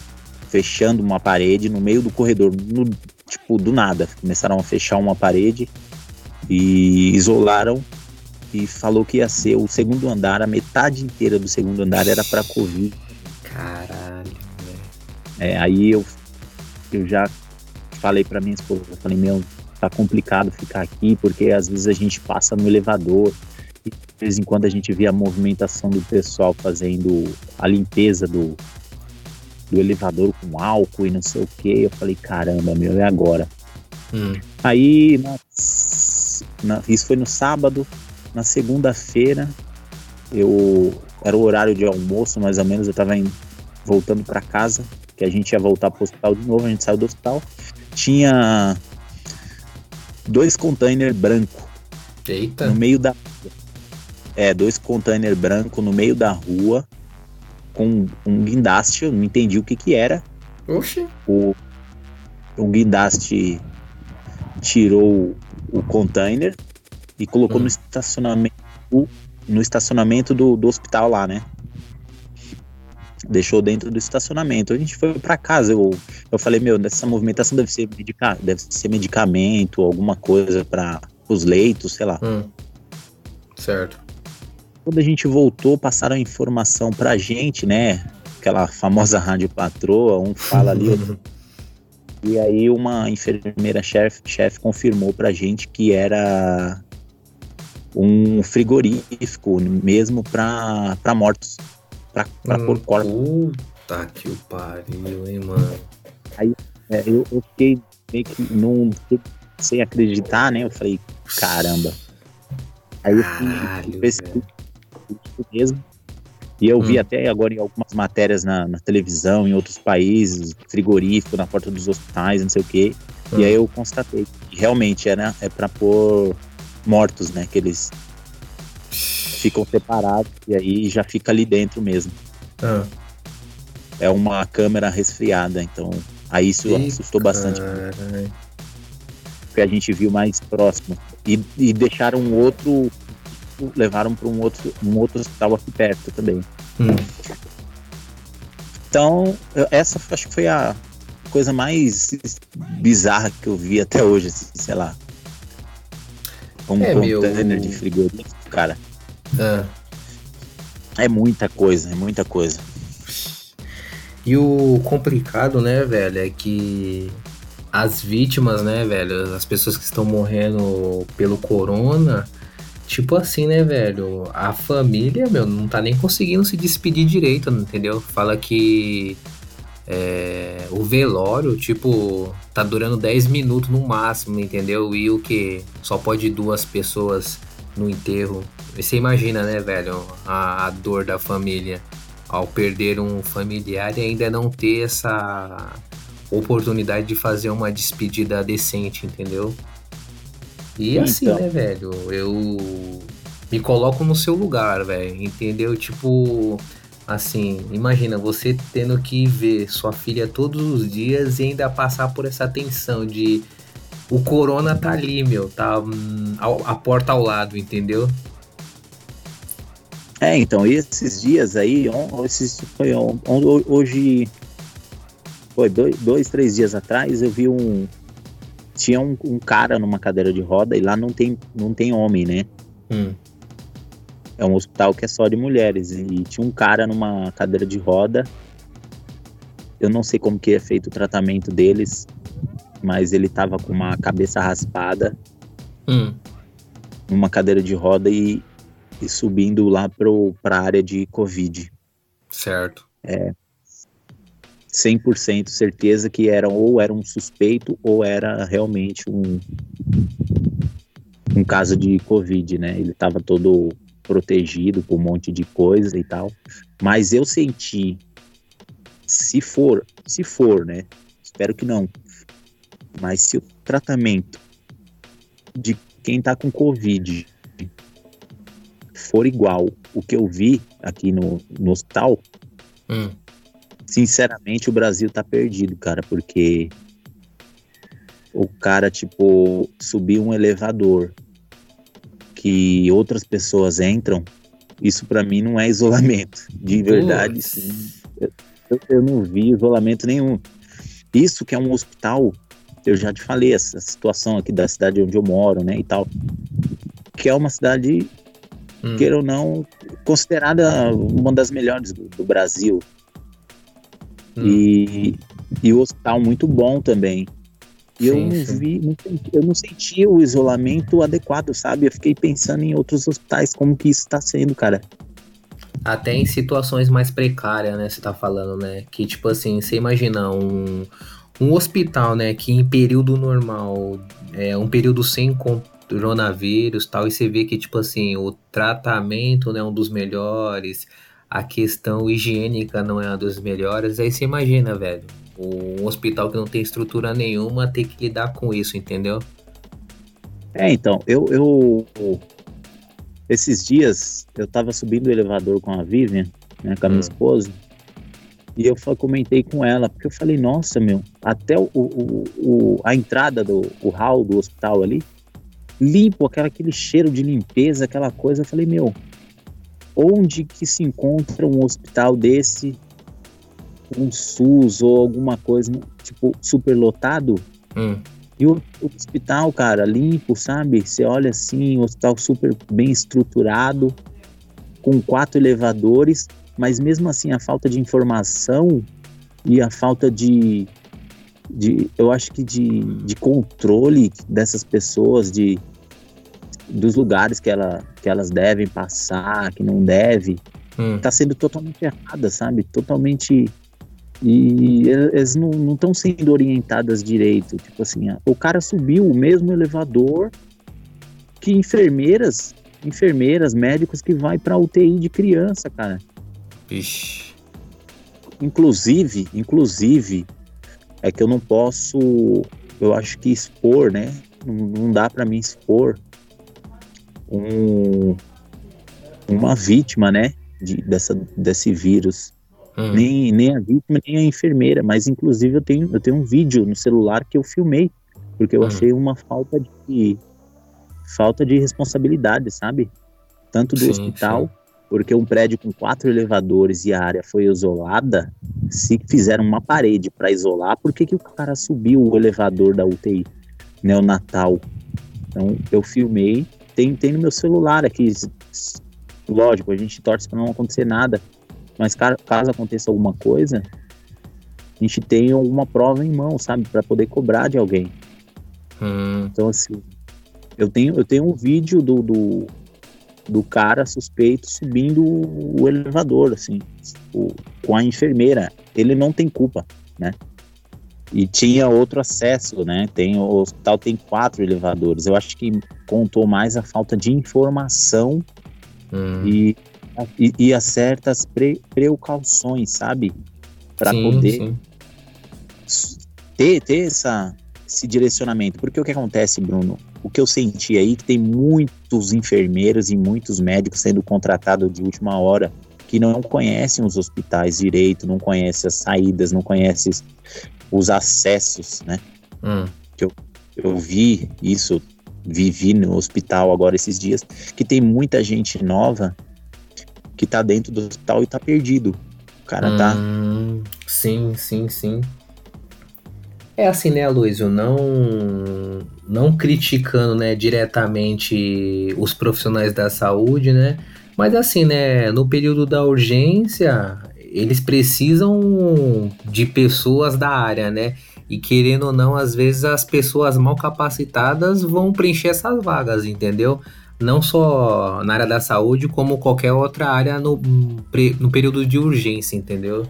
Fechando uma parede no meio do corredor, no- tipo, do nada. Começaram a fechar uma parede e isolaram e falou que ia ser o segundo andar, a metade inteira do segundo andar era para Covid. Caralho, velho. É, aí eu, eu já falei para minha esposa, eu falei, meu, tá complicado ficar aqui, porque às vezes a gente passa no elevador e de vez em quando a gente vê a movimentação do pessoal fazendo a limpeza do, do elevador com álcool e não sei o que. Eu falei, caramba, meu, é agora. Hum. Aí, na- na- isso foi no sábado. Na segunda-feira, eu era o horário de almoço, mais ou menos, eu tava indo, voltando para casa, que a gente ia voltar pro hospital de novo, a gente saiu do hospital. Tinha dois containers branco Eita. no meio da é, dois containers branco no meio da rua com um guindaste, eu não entendi o que que era. Oxi. O, o guindaste tirou o container e colocou Hum. no estacionamento no estacionamento do, do hospital lá, né? Deixou dentro do estacionamento. A gente foi pra casa. Eu, eu falei, meu, essa movimentação deve ser, medica, deve ser medicamento, alguma coisa para os leitos, sei lá. Hum. Certo. Quando a gente voltou, passaram a informação pra gente, né? Aquela famosa rádio patroa, um fala ali, outro E aí uma enfermeira chefe chef confirmou pra gente que era um frigorífico mesmo pra, pra mortos. Pra, pra Hum, pôr corpos. Puta que o pariu, hein, mano. É, eu, eu fiquei meio que num, sem acreditar, né? Eu falei, caramba. Aí eu fui- Caralho, isso mesmo. E eu vi Hum. até agora em algumas matérias na, na televisão, em outros países, frigorífico na porta dos hospitais, não sei o quê. Hum. E aí eu constatei que realmente era, é para pôr mortos, né? Que eles ficam separados e aí já fica ali dentro mesmo. Ah, É uma câmera resfriada, então aí isso Ih, assustou bastante, porque a gente viu mais próximo. E, e deixaram um outro, levaram para um outro, um outro hospital aqui perto também. Hum. Então, essa acho que foi a coisa mais bizarra que eu vi até hoje, assim, sei lá. Um É, meu- container de frigorífico, cara. Ah. É muita coisa, é muita coisa. E o complicado, né, velho, é que as vítimas, né, velho, as pessoas que estão morrendo pelo corona, tipo assim, né, velho, a família, meu, não tá nem conseguindo se despedir direito, entendeu? Fala que é, o velório, tipo, tá durando 10 minutos no máximo, entendeu? E o que? Só pode duas pessoas no enterro. Você imagina, né, velho, a, a dor da família ao perder um familiar e ainda não ter essa oportunidade de fazer uma despedida decente, entendeu? E assim, Então. né, velho, eu me coloco no seu lugar, velho, entendeu? Tipo, assim, imagina você tendo que ver sua filha todos os dias e ainda passar por essa tensão de o corona tá ali, meu, tá hum, ao- a porta ao lado, entendeu? É, então, esses dias aí, on- esses, foi on- on- hoje, foi dois, dois, três dias atrás, eu vi um, tinha um, um cara numa cadeira de roda e lá não tem, não tem homem, né? Hum, É um hospital que é só de mulheres. E tinha um cara numa cadeira de roda. Eu não sei como que é feito o tratamento deles, mas ele tava com uma cabeça raspada hum, numa cadeira de roda e, e subindo lá pro, pra área de Covid. certo. 100% certeza que era ou era um suspeito ou era realmente um, um caso de Covid, né? Ele tava todo protegido por um monte de coisa e tal. Mas eu senti, se for, se for, né? Espero que não. Mas se o tratamento de quem tá com Covid for igual o que eu vi aqui no, no hospital, Hum, sinceramente, o Brasil tá perdido, cara, porque o cara, tipo, subir um elevador que outras pessoas entram, isso pra mim não é isolamento. De verdade. Eu, eu não vi isolamento nenhum. Isso que é um hospital, eu já te falei, essa situação aqui da cidade onde eu moro, né, e tal, que é uma cidade hum. queira ou não, considerada uma das melhores do, do Brasil. Hum. E, e o hospital muito bom também. E eu não vi, não eu não senti o isolamento adequado, sabe? Eu fiquei pensando em outros hospitais, como que isso tá sendo, cara. Até em situações mais precárias, né? Você tá falando, né? Que tipo assim, você imagina um, um hospital, né? Que em período normal, é um período sem coronavírus tal, e você vê que, tipo assim, o tratamento né, um dos melhores, a questão higiênica não é uma das melhores. Aí você imagina, velho, um hospital que não tem estrutura nenhuma ter que lidar com isso, entendeu? É, então, eu, eu esses dias eu tava subindo o elevador com a Vivian, né, com a minha hum. esposa, e eu comentei com ela, porque eu falei, nossa, meu, até o, o, o a entrada do o hall do hospital ali, limpo, aquela, aquele cheiro de limpeza, aquela coisa. Eu falei, meu, onde que se encontra um hospital desse, um SUS ou alguma coisa, tipo, superlotado? Hum. E o, o, hospital, cara, limpo, sabe? Você olha assim, um hospital super bem estruturado, com quatro elevadores, mas mesmo assim a falta de informação e a falta de, de eu acho que de, de controle dessas pessoas, de dos lugares que, ela, que elas devem passar, que não deve, hum. tá sendo totalmente errada, sabe? Totalmente. E eles não estão sendo orientadas direito. Tipo assim, o cara subiu o mesmo elevador que enfermeiras, enfermeiras, médicos que vai para UTI de criança, cara. Ixi. Inclusive, inclusive, é que eu não posso, eu acho que expor, né? Não, não dá para mim expor um, uma vítima, né, de, dessa, desse vírus. Hum. Nem, nem a vítima, nem a enfermeira, mas inclusive eu tenho, eu tenho um vídeo no celular que eu filmei, porque eu hum. achei uma falta de falta de responsabilidade, sabe? Tanto do sim, hospital, sim. porque um prédio com quatro elevadores e a área foi isolada, se fizeram uma parede para isolar, por que, que o cara subiu o elevador da UTI neonatal? Então eu filmei tem, tem no meu celular aqui. Lógico, a gente torce para não acontecer nada. Mas caso aconteça alguma coisa, a gente tem uma prova em mão, sabe? para poder cobrar de alguém. Hum. Então, assim, eu tenho, eu tenho um vídeo do, do, do cara suspeito subindo o elevador, assim, o, com a enfermeira. Ele não tem culpa, né? E tinha outro acesso, né? Tem, o hospital tem quatro elevadores. Eu acho que contou mais a falta de informação hum. e, e, e, as certas pre, precauções, sabe? Para poder sim. Ter, ter essa, esse direcionamento. Porque o que acontece, Bruno? O que eu senti aí é que tem muitos enfermeiros e muitos médicos sendo contratados de última hora que não conhecem os hospitais direito, não conhecem as saídas, não conhecem os acessos, né? Hum. Que eu, eu vi isso, vivi no hospital agora esses dias, que tem muita gente nova que tá dentro do hospital e tá perdido. O cara tá hum, tá. Sim, sim, sim. É assim, né, Aloysio? Não, não criticando né, diretamente os profissionais da saúde, né? Mas assim, né, no período da urgência, eles precisam de pessoas da área, né? E querendo ou não, às vezes as pessoas mal capacitadas vão preencher essas vagas, entendeu? Não só na área da saúde, como qualquer outra área no, no período de urgência, entendeu?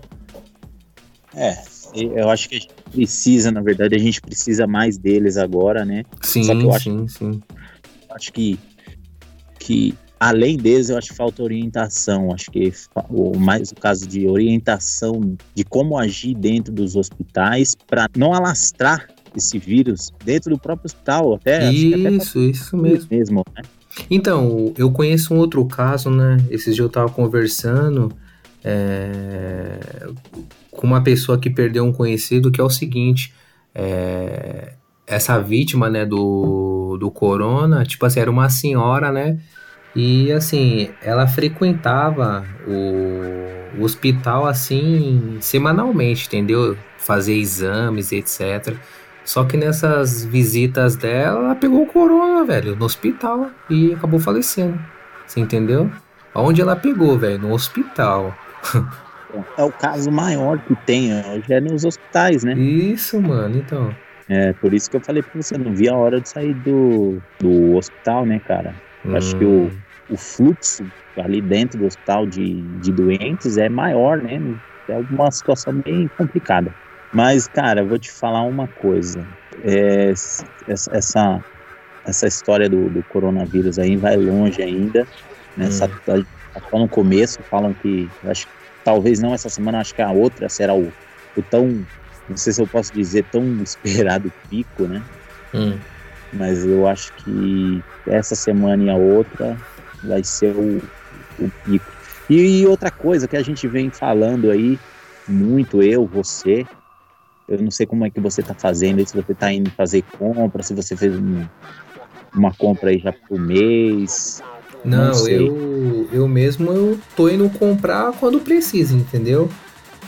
É, eu acho que a gente precisa, na verdade, a gente precisa mais deles agora, né? Sim, Só que eu acho, sim, sim. Acho que, que além deles, eu acho que falta orientação. Acho que o mais o caso de orientação de como agir dentro dos hospitais para não alastrar esse vírus dentro do próprio hospital, até isso, até isso mesmo. mesmo né? Então, eu conheço um outro caso, né? Esses dias eu tava conversando é, com uma pessoa que perdeu um conhecido, que é o seguinte: é, essa vítima, né, do, do corona, tipo assim, era uma senhora, né? E assim, ela frequentava o, o hospital assim semanalmente, entendeu? Fazer exames, etc. Só que nessas visitas dela, ela pegou o corona, velho, no hospital e acabou falecendo. Você entendeu? Onde ela pegou, velho? No hospital. É o caso maior que tem hoje é nos hospitais, né? Isso, mano, então. É, por isso que eu falei pra você, não vi a hora de sair do, do hospital, né, cara? Hum. Acho que o, o fluxo ali dentro do hospital de, de doentes é maior, né? É uma situação bem complicada. Mas, cara, eu vou te falar uma coisa. É, essa, essa história do, do, coronavírus aí vai longe ainda. Né? Hum. tá só no começo, falam que acho talvez não essa semana, acho que a outra será o, o tão, não sei se eu posso dizer, tão esperado pico, né? Hum. Mas eu acho que essa semana e a outra vai ser o, o pico. E, e outra coisa que a gente vem falando aí, muito eu, você, eu não sei como é que você tá fazendo, se você tá indo fazer compra, se você fez um, uma compra aí já por mês. Não, Não eu, eu mesmo eu tô indo comprar quando precisa, entendeu?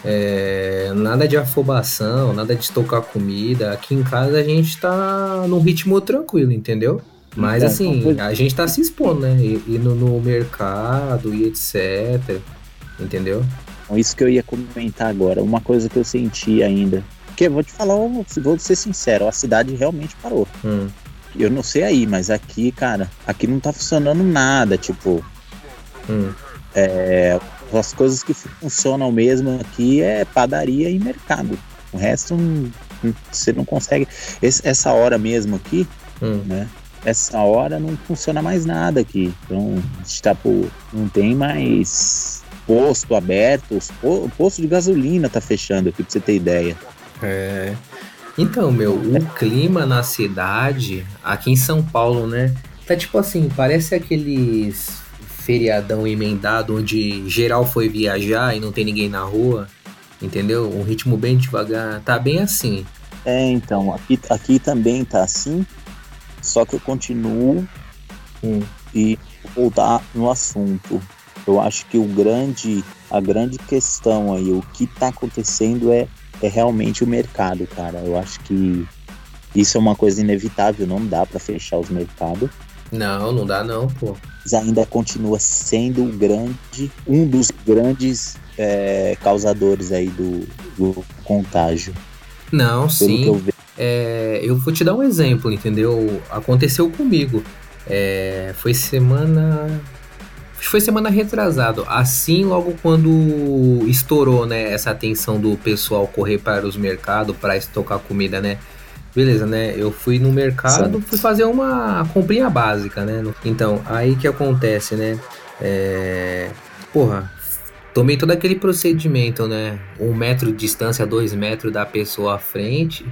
É, nada de afobação, nada de estocar comida. Aqui em casa a gente tá num ritmo tranquilo, entendeu? Mas Então, assim, pois- a gente tá se expondo, né? Indo no mercado e etc. Entendeu? Então, isso que eu ia comentar agora, uma coisa que eu senti ainda. Porque eu vou te falar, vou ser sincero, a cidade realmente parou. Hum, Eu não sei aí, mas aqui, cara, aqui não tá funcionando nada. Tipo, hum. é, as coisas que funcionam mesmo aqui é padaria e mercado. O resto não- não- você não consegue. Esse- essa hora mesmo aqui, Hum. né? Essa hora não funciona mais nada aqui. Então, está por, não tem mais posto aberto. O posto de gasolina tá fechando aqui, pra você ter ideia. É. Então, meu, o clima na cidade, aqui em São Paulo, né? Tá tipo assim, parece aqueles feriadão emendado onde geral foi viajar e não tem ninguém na rua, entendeu? Um ritmo bem devagar. Tá bem assim. É, então, aqui, aqui também tá assim. Só que eu continuo Hum. e vou voltar no assunto. Eu acho que o grande, a grande questão aí, o que tá acontecendo é, é realmente o mercado, cara. Eu acho que isso é uma coisa inevitável, não dá pra fechar os mercados. Não, não dá não, pô. Mas ainda continua sendo o grande, um dos grandes é, causadores aí do, do contágio. Não, Pelo que sim. É, eu vou te dar um exemplo, entendeu? Aconteceu comigo. É, foi semana. Foi semana retrasado. Assim, logo quando estourou, né, essa atenção do pessoal correr para os mercados para estocar comida, né? Beleza, né? Eu fui no mercado, fui fazer uma comprinha básica, né? Então, aí que acontece, né? É... Porra, tomei todo aquele procedimento, né? Um metro de distância, dois metros da pessoa à frente,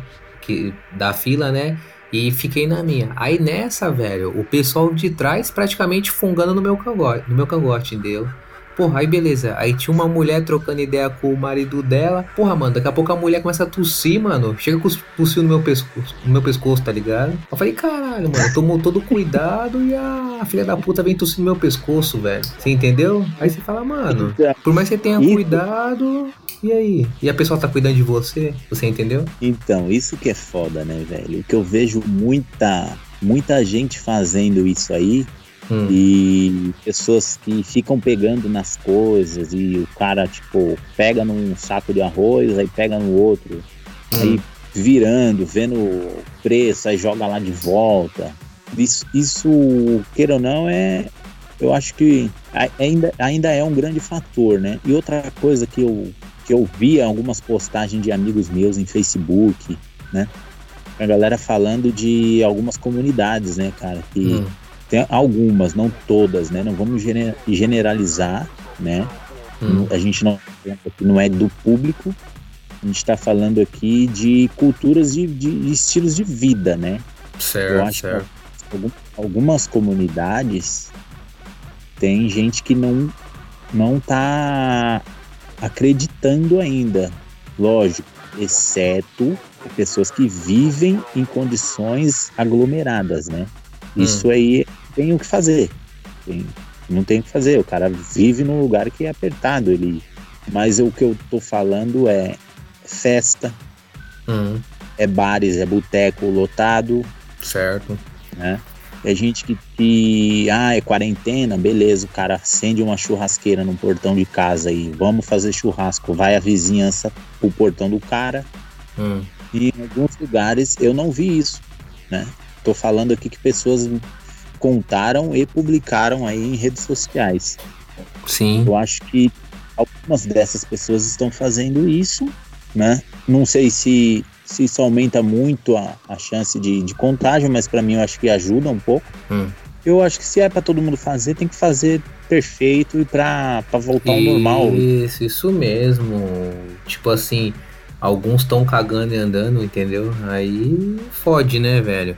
que, da fila, né? E fiquei na minha. Aí nessa, velho, o pessoal de trás praticamente fungando no meu cangote, no meu cangote, entendeu? Porra, aí beleza. Aí tinha uma mulher trocando ideia com o marido dela. Porra, mano, daqui a pouco a mulher começa a tossir, mano. Chega com os tossindo no meu pescoço, no meu pescoço, tá ligado? Eu falei, caralho, mano, tomou todo cuidado e a filha da puta vem tossir no meu pescoço, velho. Você entendeu? Aí você fala, mano, por mais que você tenha cuidado, e aí? E a pessoa tá cuidando de você? Você entendeu? Então, isso que é foda, né, velho? O que eu vejo muita, muita gente fazendo isso aí Hum. e pessoas que ficam pegando nas coisas e o cara, tipo, pega num saco de arroz, aí pega no outro, aí virando, vendo o preço, aí joga lá de volta. Isso, isso queira ou não, é. Eu acho que ainda, ainda é um grande fator, né? E outra coisa que eu, que eu vi algumas postagens de amigos meus em Facebook, né? A galera falando de algumas comunidades, né, cara? Que Hum. tem algumas, não todas, né? Não vamos gene- generalizar, né? Hum. A gente não, não é do público, a gente está falando aqui de culturas de, de estilos de vida, né? Certo, Eu acho certo. que algum- algumas comunidades tem gente que não não tá acreditando ainda, lógico, exceto pessoas que vivem em condições aglomeradas, né? Isso aí tem o que fazer. Tem- não tem o que fazer. O cara vive num lugar que é apertado. Ele, mas o que eu tô falando é festa, Hum. é bares, é boteco lotado, Certo. né? É gente que, ah, é quarentena, beleza, o cara acende uma churrasqueira no portão de casa e vamos fazer churrasco, vai a vizinhança pro portão do cara. Hum. E em alguns lugares eu não vi isso, né? Tô falando aqui que pessoas contaram e publicaram aí em redes sociais. Sim. Eu acho que algumas dessas pessoas estão fazendo isso, né? Não sei se, se isso aumenta muito a, a chance de, de contágio, mas para mim eu acho que ajuda um pouco. Hum. Eu acho que se é para todo mundo fazer, tem que fazer perfeito e pra voltar ao normal. Isso, isso mesmo. Tipo assim, alguns estão cagando e andando, entendeu? Aí fode, né, velho?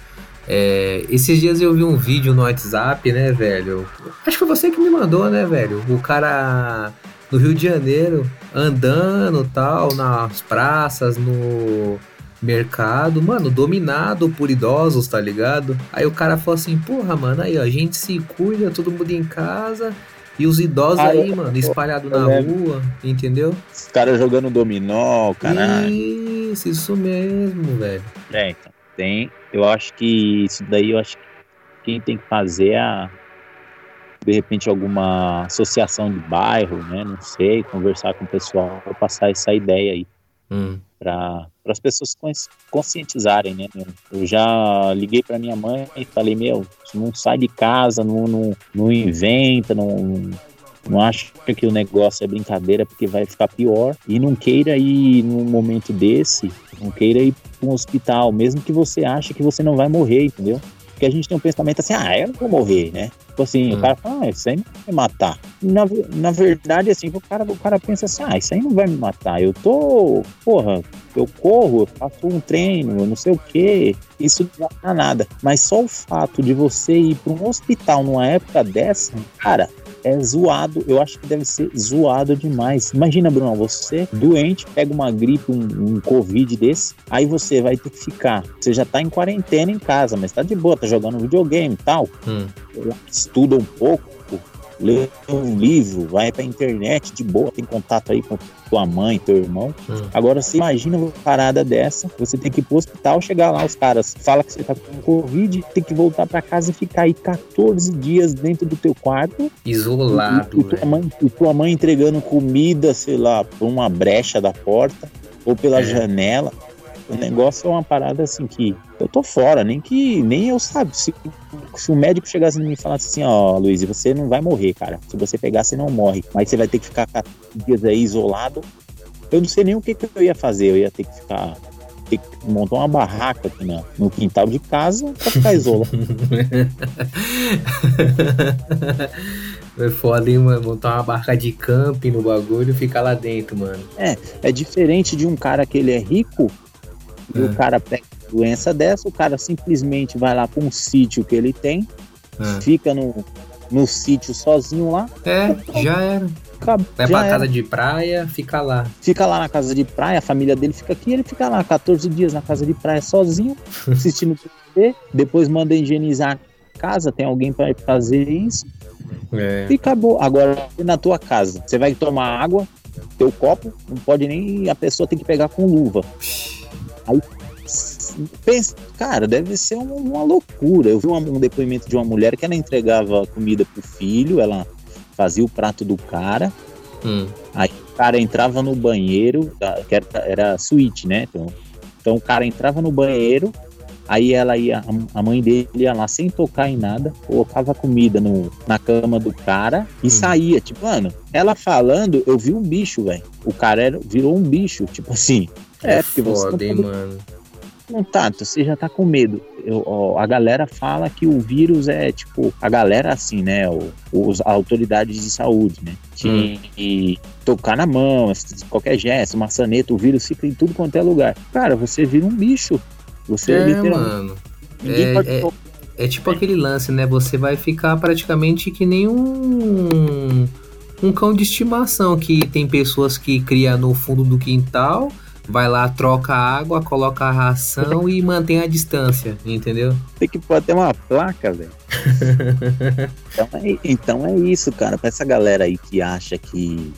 É, esses dias eu vi um vídeo no WhatsApp, né, velho? Acho que foi você que me mandou, né, velho? O cara no Rio de Janeiro andando tal, nas praças, no mercado, mano, dominado por idosos, tá ligado? Aí o cara falou assim, porra, mano, aí ó, a gente se cuida, todo mundo em casa, e os idosos ah, aí, eu, mano, espalhados na rua, entendeu? Os caras jogando dominó, caralho. Isso, isso mesmo, velho. É, então, tem, eu acho que isso daí, eu acho que quem tem que fazer é a, de repente alguma associação de bairro, né, não sei, conversar com o pessoal, passar essa ideia aí. Hum para as pessoas conscientizarem, né? Eu já liguei para minha mãe e falei, meu, não sai de casa, não, não, não inventa, não, não acha que o negócio é brincadeira porque vai ficar pior e não queira ir num momento desse, não queira ir para um hospital, mesmo que você ache que você não vai morrer, entendeu? Porque a gente tem um pensamento assim, ah, eu não vou morrer, né? Tipo assim, hum. o cara fala, ah, isso aí não vai me matar. Na, na verdade, assim, o cara, o cara pensa assim, ah, isso aí não vai me matar. Eu tô, porra, eu corro, eu faço um treino, eu não sei o quê. Isso não dá nada. Mas só o fato de você ir para um hospital numa época dessa, cara, é zoado. Eu acho que deve ser zoado demais. Imagina, Bruno, você doente, pega uma gripe, um, um Covid desse, aí você vai ter que ficar. Você já tá em quarentena em casa, mas tá de boa, tá jogando videogame e tal. Hum. Estuda um pouco, lê um livro, vai pra internet de boa, tem contato aí com tua mãe, teu irmão. Hum. Agora, você imagina uma parada dessa, você tem que ir pro hospital, chegar lá, os caras falam que você tá com Covid, tem que voltar para casa e ficar aí 14 dias dentro do teu quarto. Isolado. E, e, tua, mãe, e tua mãe entregando comida, sei lá, por uma brecha da porta ou pela é. janela. O negócio é uma parada assim que eu tô fora, nem que nem eu sabe. Se, se o médico chegasse em mim e falasse assim, ó, Luiz, você não vai morrer, cara. Se você pegar, você não morre. Mas você vai ter que ficar 14 dias aí isolado. Eu não sei nem o que, que eu ia fazer. Eu ia ter que ficar ter que montar uma barraca aqui no, no quintal de casa pra ficar isolado. É foda, hein, mano? Montar uma barca de camping no bagulho e ficar lá dentro, mano. É, é diferente de um cara que ele é rico e o é. cara pega doença dessa, o cara simplesmente vai lá para um sítio que ele tem, é. fica no, no sítio sozinho lá. É, já era. Acabou, vai pra casa de praia, fica lá. Fica lá na casa de praia, a família dele fica aqui, ele fica lá 14 dias na casa de praia sozinho, assistindo TV, depois manda higienizar a casa, tem alguém para fazer isso. É. E acabou. Agora, na tua casa, você vai tomar água, teu copo, não pode nem. A pessoa tem que pegar com luva. Aí, pensa, cara, deve ser uma, uma loucura. Eu vi um, um depoimento de uma mulher que ela entregava comida pro filho, ela fazia o prato do cara. Hum. Aí o cara entrava no banheiro, que era, era suíte, né? Então, então o cara entrava no banheiro, aí ela ia, a mãe dele ia lá sem tocar em nada, colocava comida no, na cama do cara e hum. saía. Tipo, mano, ela falando, eu vi um bicho, velho. O cara era, virou um bicho, tipo assim. É, é porque foda, você. Hein, mano. Não tá, você já tá com medo. Eu, ó, a galera fala que o vírus é tipo, a galera assim, né? O, os autoridades de saúde, né? Que hum. tocar na mão, qualquer gesto, maçaneta, o vírus fica em tudo quanto é lugar. Cara, você vira um bicho. Você é, literalmente. Mano. É, pode... é, é tipo aquele lance, né? Você vai ficar praticamente que nem um um cão de estimação que tem pessoas que cria no fundo do quintal vai lá, troca a água, coloca a ração e mantém a distância, entendeu? Tem que pôr até uma placa, velho. então, é, então é isso, cara. Pra essa galera aí que acha que.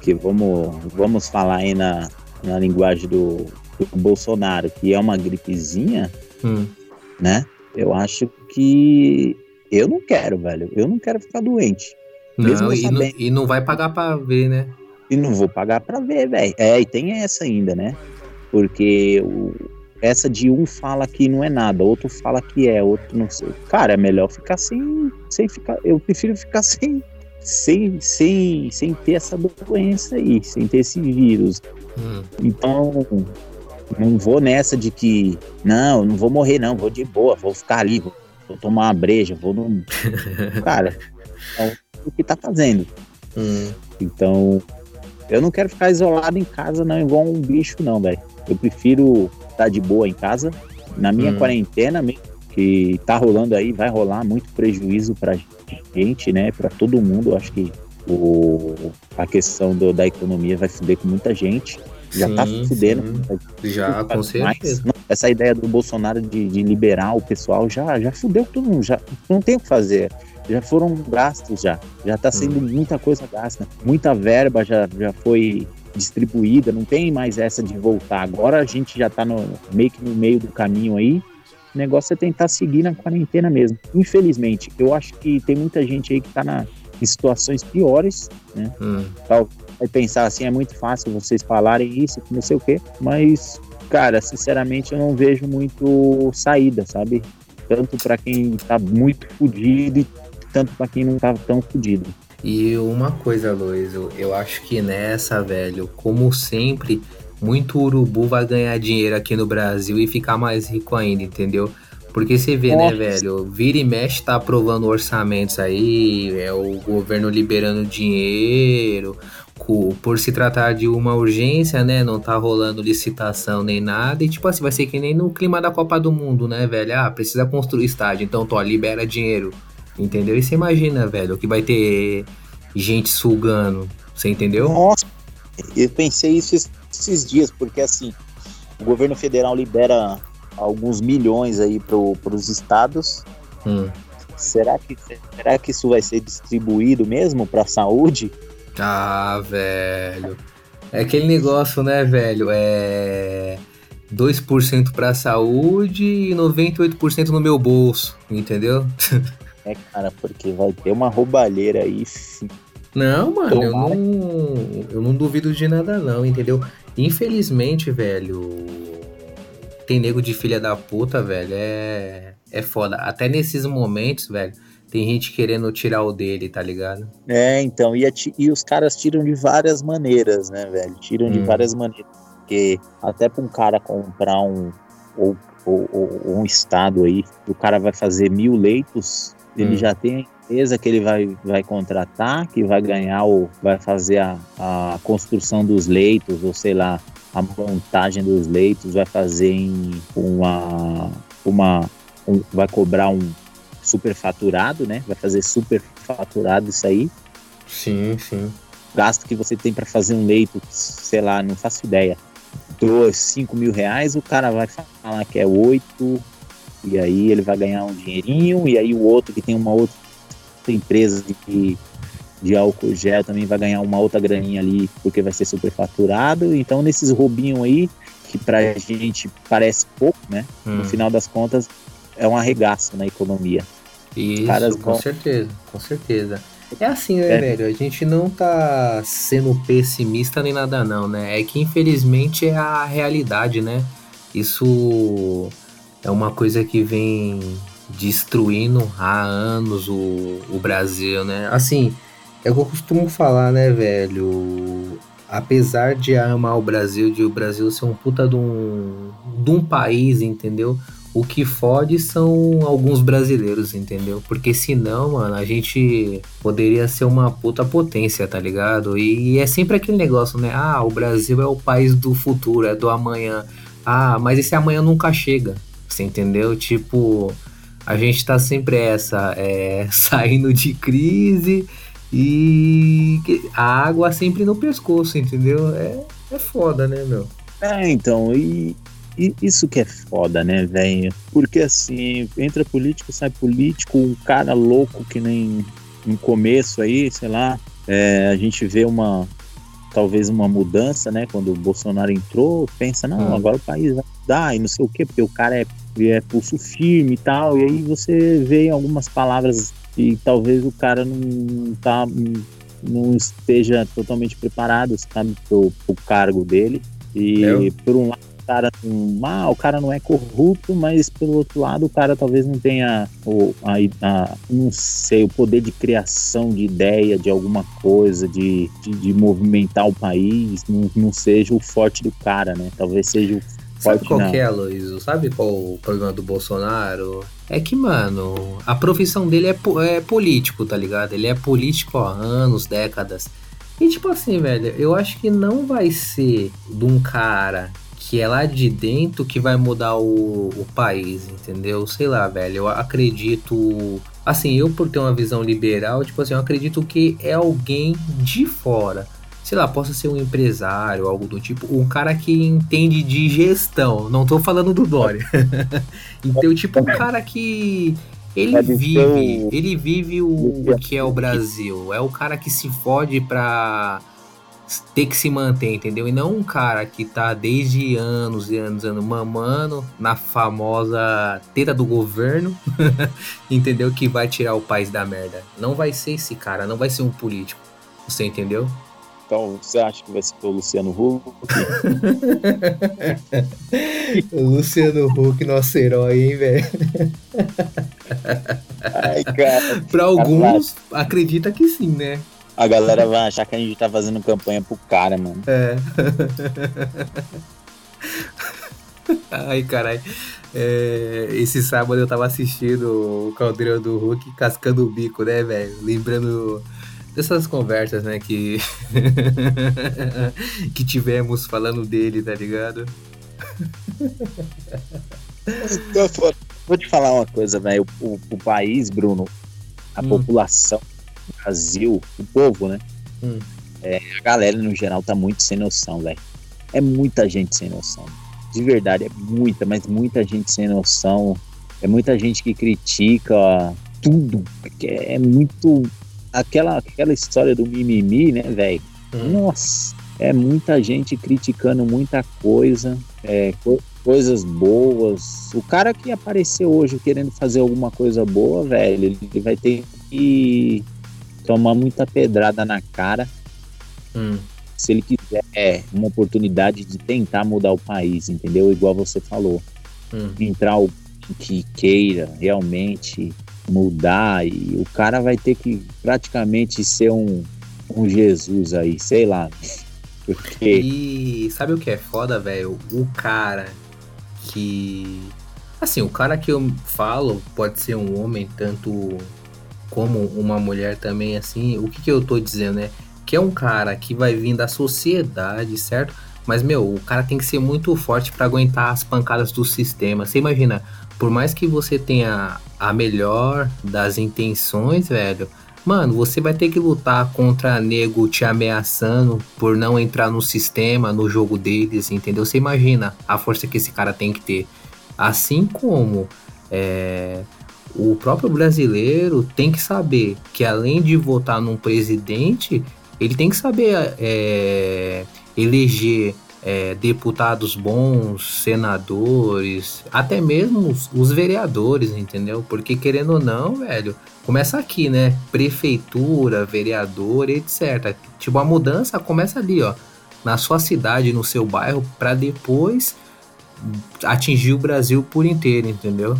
que vamos, vamos falar aí na, na linguagem do, do Bolsonaro, que é uma gripezinha, hum. né? Eu acho que. Eu não quero, velho. Eu não quero ficar doente. Não, e, não, e não vai pagar pra ver, né? E não vou pagar para ver, velho. É, e tem essa ainda, né? Porque o, essa de um fala que não é nada, outro fala que é, outro não sei. Cara, é melhor ficar sem, sem ficar. Eu prefiro ficar sem, sem, sem, sem ter essa doença aí, sem ter esse vírus. Hum. Então, não vou nessa de que, não, não vou morrer, não, vou de boa, vou ficar ali, vou, vou tomar uma breja, vou no. Cara, então, o que tá fazendo. Hum. Então, eu não quero ficar isolado em casa, não, igual um bicho, não, velho. Eu prefiro estar tá de boa em casa. Na minha Hum. quarentena mesmo, que tá rolando aí, vai rolar muito prejuízo pra gente, né? Pra todo mundo. Eu acho que o, a questão do- da economia vai fuder com muita gente. Já tá Sim, fudendo. sim. com muita Já, com mas certeza. não, essa ideia do Bolsonaro de, de liberar o pessoal já, já fudeu todo mundo, já não tem o que fazer. Já foram gastos já, já tá sendo muita coisa gasta, muita verba já, já foi distribuída, não tem mais essa de voltar. Agora a gente já tá no, meio que no meio do caminho aí. O negócio é tentar seguir na quarentena mesmo. Infelizmente, eu acho que tem muita gente aí que tá na, em situações piores, Hum. vai pensar assim, é muito fácil vocês falarem isso, não sei o quê, mas, cara, sinceramente eu não vejo muito saída, sabe? Tanto pra quem tá muito fudido e tanto pra quem não tá tão fudido. E uma coisa, Luiz, eu, acho que nessa, velho, como sempre, muito urubu vai ganhar dinheiro aqui no Brasil e ficar mais rico ainda, entendeu? Porque você vê, né, Nossa. velho? Vira e mexe tá aprovando orçamentos aí, é o governo liberando dinheiro. Por se tratar de uma urgência, né? Não tá rolando licitação nem nada. E tipo assim, vai ser que nem no clima da Copa do Mundo, né, velho? Ah, precisa construir estádio, então, tô, libera dinheiro. Entendeu? E você imagina, velho, que vai ter gente sugando. Você entendeu? Nossa, eu pensei isso es- esses dias, porque assim, o governo federal libera alguns milhões aí pro, pros estados. Hum. Será que, será que isso vai ser distribuído mesmo pra saúde? Ah, velho. É aquele negócio, né, velho? É. 2% pra saúde e 98% no meu bolso, entendeu? É, cara, porque vai ter uma roubalheira aí. Não, mano, eu não, eu não duvido de nada, não, entendeu? Infelizmente, velho, tem nego de filha da puta, velho, é, é foda. Até nesses momentos, velho, tem gente querendo tirar o dele, tá ligado? É, então, e, e os caras tiram de várias maneiras, né, velho? Tiram de Hum. várias maneiras. Porque até pra um cara comprar um, ou- ou- ou um estado aí, o cara vai fazer mil leitos, ele Hum. já tem a empresa que ele vai, vai contratar, que vai ganhar ou vai fazer a, a construção dos leitos, ou sei lá, a montagem dos leitos, vai fazer em uma. uma um- vai cobrar um superfaturado, né? Vai fazer superfaturado isso aí Sim, sim. gasto que você tem para fazer um leito, sei lá, não faço ideia, dois, cinco mil reais, o cara vai falar que é oito, e aí ele vai ganhar um dinheirinho, e aí o outro que tem uma outra empresa de, de álcool gel também vai ganhar uma outra graninha ali, porque vai ser superfaturado. Então, nesses roubinhos aí, que pra gente parece pouco, né? Hum. No final das contas, é um arregaço na economia. Isso, caras com vão- certeza, com certeza. É assim, né, É. velho? A gente não tá sendo pessimista nem nada, não, né? É que infelizmente é a realidade, né? Isso é uma coisa que vem destruindo há anos o, o Brasil, né? Assim, é o que eu costumo falar, né, velho? Apesar de amar o Brasil, de o Brasil ser um puta de um, de um país, entendeu? O que fode são alguns brasileiros, entendeu? Porque senão, mano, a gente poderia ser uma puta potência, tá ligado? E é sempre aquele negócio, né? Ah, o Brasil é o país do futuro, é do amanhã. Ah, mas esse amanhã nunca chega. Você entendeu? Tipo, a gente tá sempre essa, é, saindo de crise e a água sempre no pescoço, entendeu? É, é foda, né, meu? É, então, e, e isso que é foda, né, velho? Porque assim, entra político, sai político, um cara louco que nem no começo aí, sei lá, é, a gente vê uma talvez uma mudança, né? Quando o Bolsonaro entrou, pensa, não, Hum. agora o país vai mudar e não sei o quê, porque o cara é, é pulso firme e tal, e aí você vê algumas palavras e talvez o cara não tá não esteja totalmente preparado, sabe, pro, pro cargo dele. E É. por um lado, cara, não- ah, o cara não é corrupto, mas pelo outro lado, o cara talvez não tenha o, a, a- não sei, o poder de criação de ideia de alguma coisa, de, de, de movimentar o país, não, não seja o forte do cara, né? Talvez seja o Sabe qual que é, Luiz? Sabe qual o problema do Bolsonaro? É que, mano, a profissão dele é, é político, tá ligado? Ele é político há anos, décadas. E tipo assim, velho, eu acho que não vai ser de um cara que é lá de dentro que vai mudar o, o país, entendeu? Sei lá, velho, eu acredito. Assim, eu por ter uma visão liberal, tipo assim, eu acredito que é alguém de fora sei lá, possa ser um empresário, algo do tipo, um cara que entende de gestão. Não tô falando do Dória. então, tipo, um cara que ele vive, ele vive o, o, que é o Brasil. É o cara que se fode pra ter que se manter, entendeu? E não um cara que tá desde anos e anos, anos mamando na famosa teta do governo, entendeu? Que vai tirar o país da merda. Não vai ser esse cara, não vai ser um político. Você entendeu? Então, você acha que vai ser o Luciano Huck? o Luciano Huck, nosso herói, hein, velho? Ai, cara. pra alguns, acredita que sim, né? A galera vai achar que a gente tá fazendo campanha pro cara, mano. É. Ai, caralho. É, esse sábado eu tava assistindo o Caldeirão do Hulk cascando o bico, né, velho? Lembrando dessas conversas, né, que que tivemos falando dele, tá ligado? Vou te falar uma coisa, velho. O, o, país, Bruno, a hum. população, Brasil, o povo, né? Hum. É, a galera no geral tá muito sem noção, velho. É muita gente sem noção. De verdade, é muita, mas muita gente sem noção. É muita gente que critica tudo. É muito aquela, aquela história do mimimi, né, velho? Hum. Nossa, é muita gente criticando muita coisa, é, co coisas boas. O cara que apareceu hoje querendo fazer alguma coisa boa, velho, ele vai ter que tomar muita pedrada na cara. Hum. Se ele quiser uma oportunidade de tentar mudar o país, entendeu? Igual você falou. Hum. Entrar o que queira realmente mudar e o cara vai ter que praticamente ser um, um Jesus aí, sei lá. Porque... E sabe o que é foda, velho? O cara que. Assim, o cara que eu falo pode ser um homem, tanto como uma mulher também, assim. O que, que eu tô dizendo, né? Que é um cara que vai vir da sociedade, certo? Mas, meu, o cara tem que ser muito forte para aguentar as pancadas do sistema. Você imagina, por mais que você tenha a melhor das intenções, velho, mano, você vai ter que lutar contra nego te ameaçando por não entrar no sistema, no jogo deles, entendeu? Você imagina a força que esse cara tem que ter. Assim como é, o próprio brasileiro tem que saber que além de votar num presidente, ele tem que saber é, eleger é, deputados bons, senadores, até mesmo os, os, vereadores, entendeu? Porque querendo ou não, velho, começa aqui, né? Prefeitura, vereador, etc. Tipo, a mudança começa ali, ó, na sua cidade, no seu bairro, para depois atingir o Brasil por inteiro, entendeu?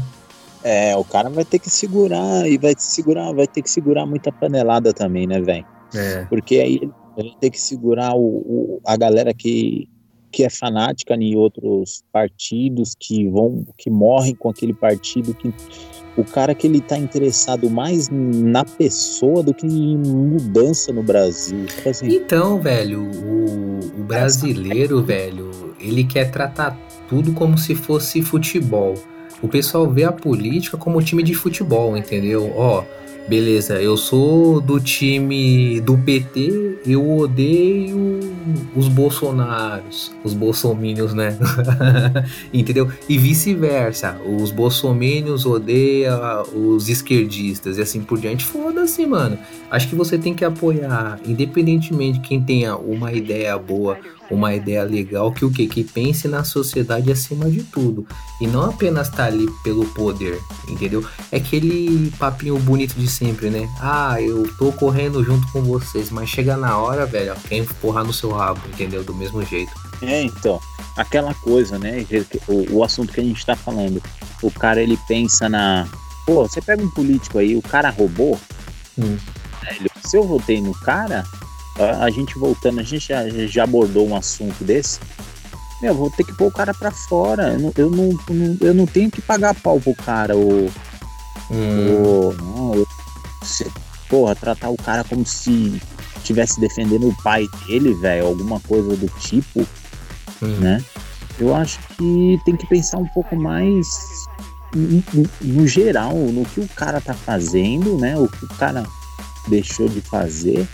É, o cara vai ter que segurar e vai segurar, vai ter que segurar muita panelada também, né, velho? É. Porque aí ele vai ter que segurar o, o, a galera que que é fanática em outros partidos que vão que morrem com aquele partido que o cara que ele tá interessado mais na pessoa do que em mudança no Brasil. Tipo assim, então, velho, o, o brasileiro, velho, ele quer tratar tudo como se fosse futebol. O pessoal vê a política como time de futebol, entendeu? Ó, beleza, eu sou do time do PT, eu odeio os bolsonaros, os bolsomínios, né? Entendeu? E vice-versa, os bolsomínios odeiam os esquerdistas e assim por diante. Foda-se, mano. Acho que você tem que apoiar, independentemente de quem tenha uma ideia boa uma ideia legal que o que que pense na sociedade acima de tudo e não apenas tá ali pelo poder, entendeu? É aquele papinho bonito de sempre, né? Ah, eu tô correndo junto com vocês, mas chega na hora, velho, quem empurrar no seu rabo, entendeu? Do mesmo jeito. É, então, aquela coisa, né? O, o assunto que a gente tá falando. O cara ele pensa na. Pô, você pega um político aí, o cara roubou. Hum. Se eu votei no cara, a gente voltando, a gente já, já abordou um assunto desse. Meu, vou ter que pôr o cara pra fora. Eu não, eu não, eu não tenho que pagar pau pro cara ou, Hum. não, você, porra, tratar o cara como se estivesse defendendo o pai dele, velho, alguma coisa do tipo, hum. né? Eu acho que tem que pensar um pouco mais no geral, no que o cara tá fazendo, né? O que o cara deixou de fazer.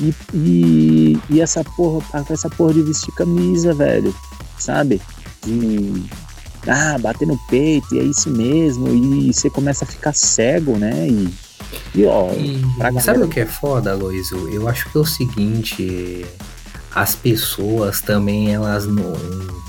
E, e, e essa porra, essa porra de vestir camisa, velho, sabe? De ah, bater no peito, e é isso mesmo, e você começa a ficar cego, né? E, e ó, e, galera... sabe o que é foda, Aloysio? Eu acho que é o seguinte, as pessoas também elas não,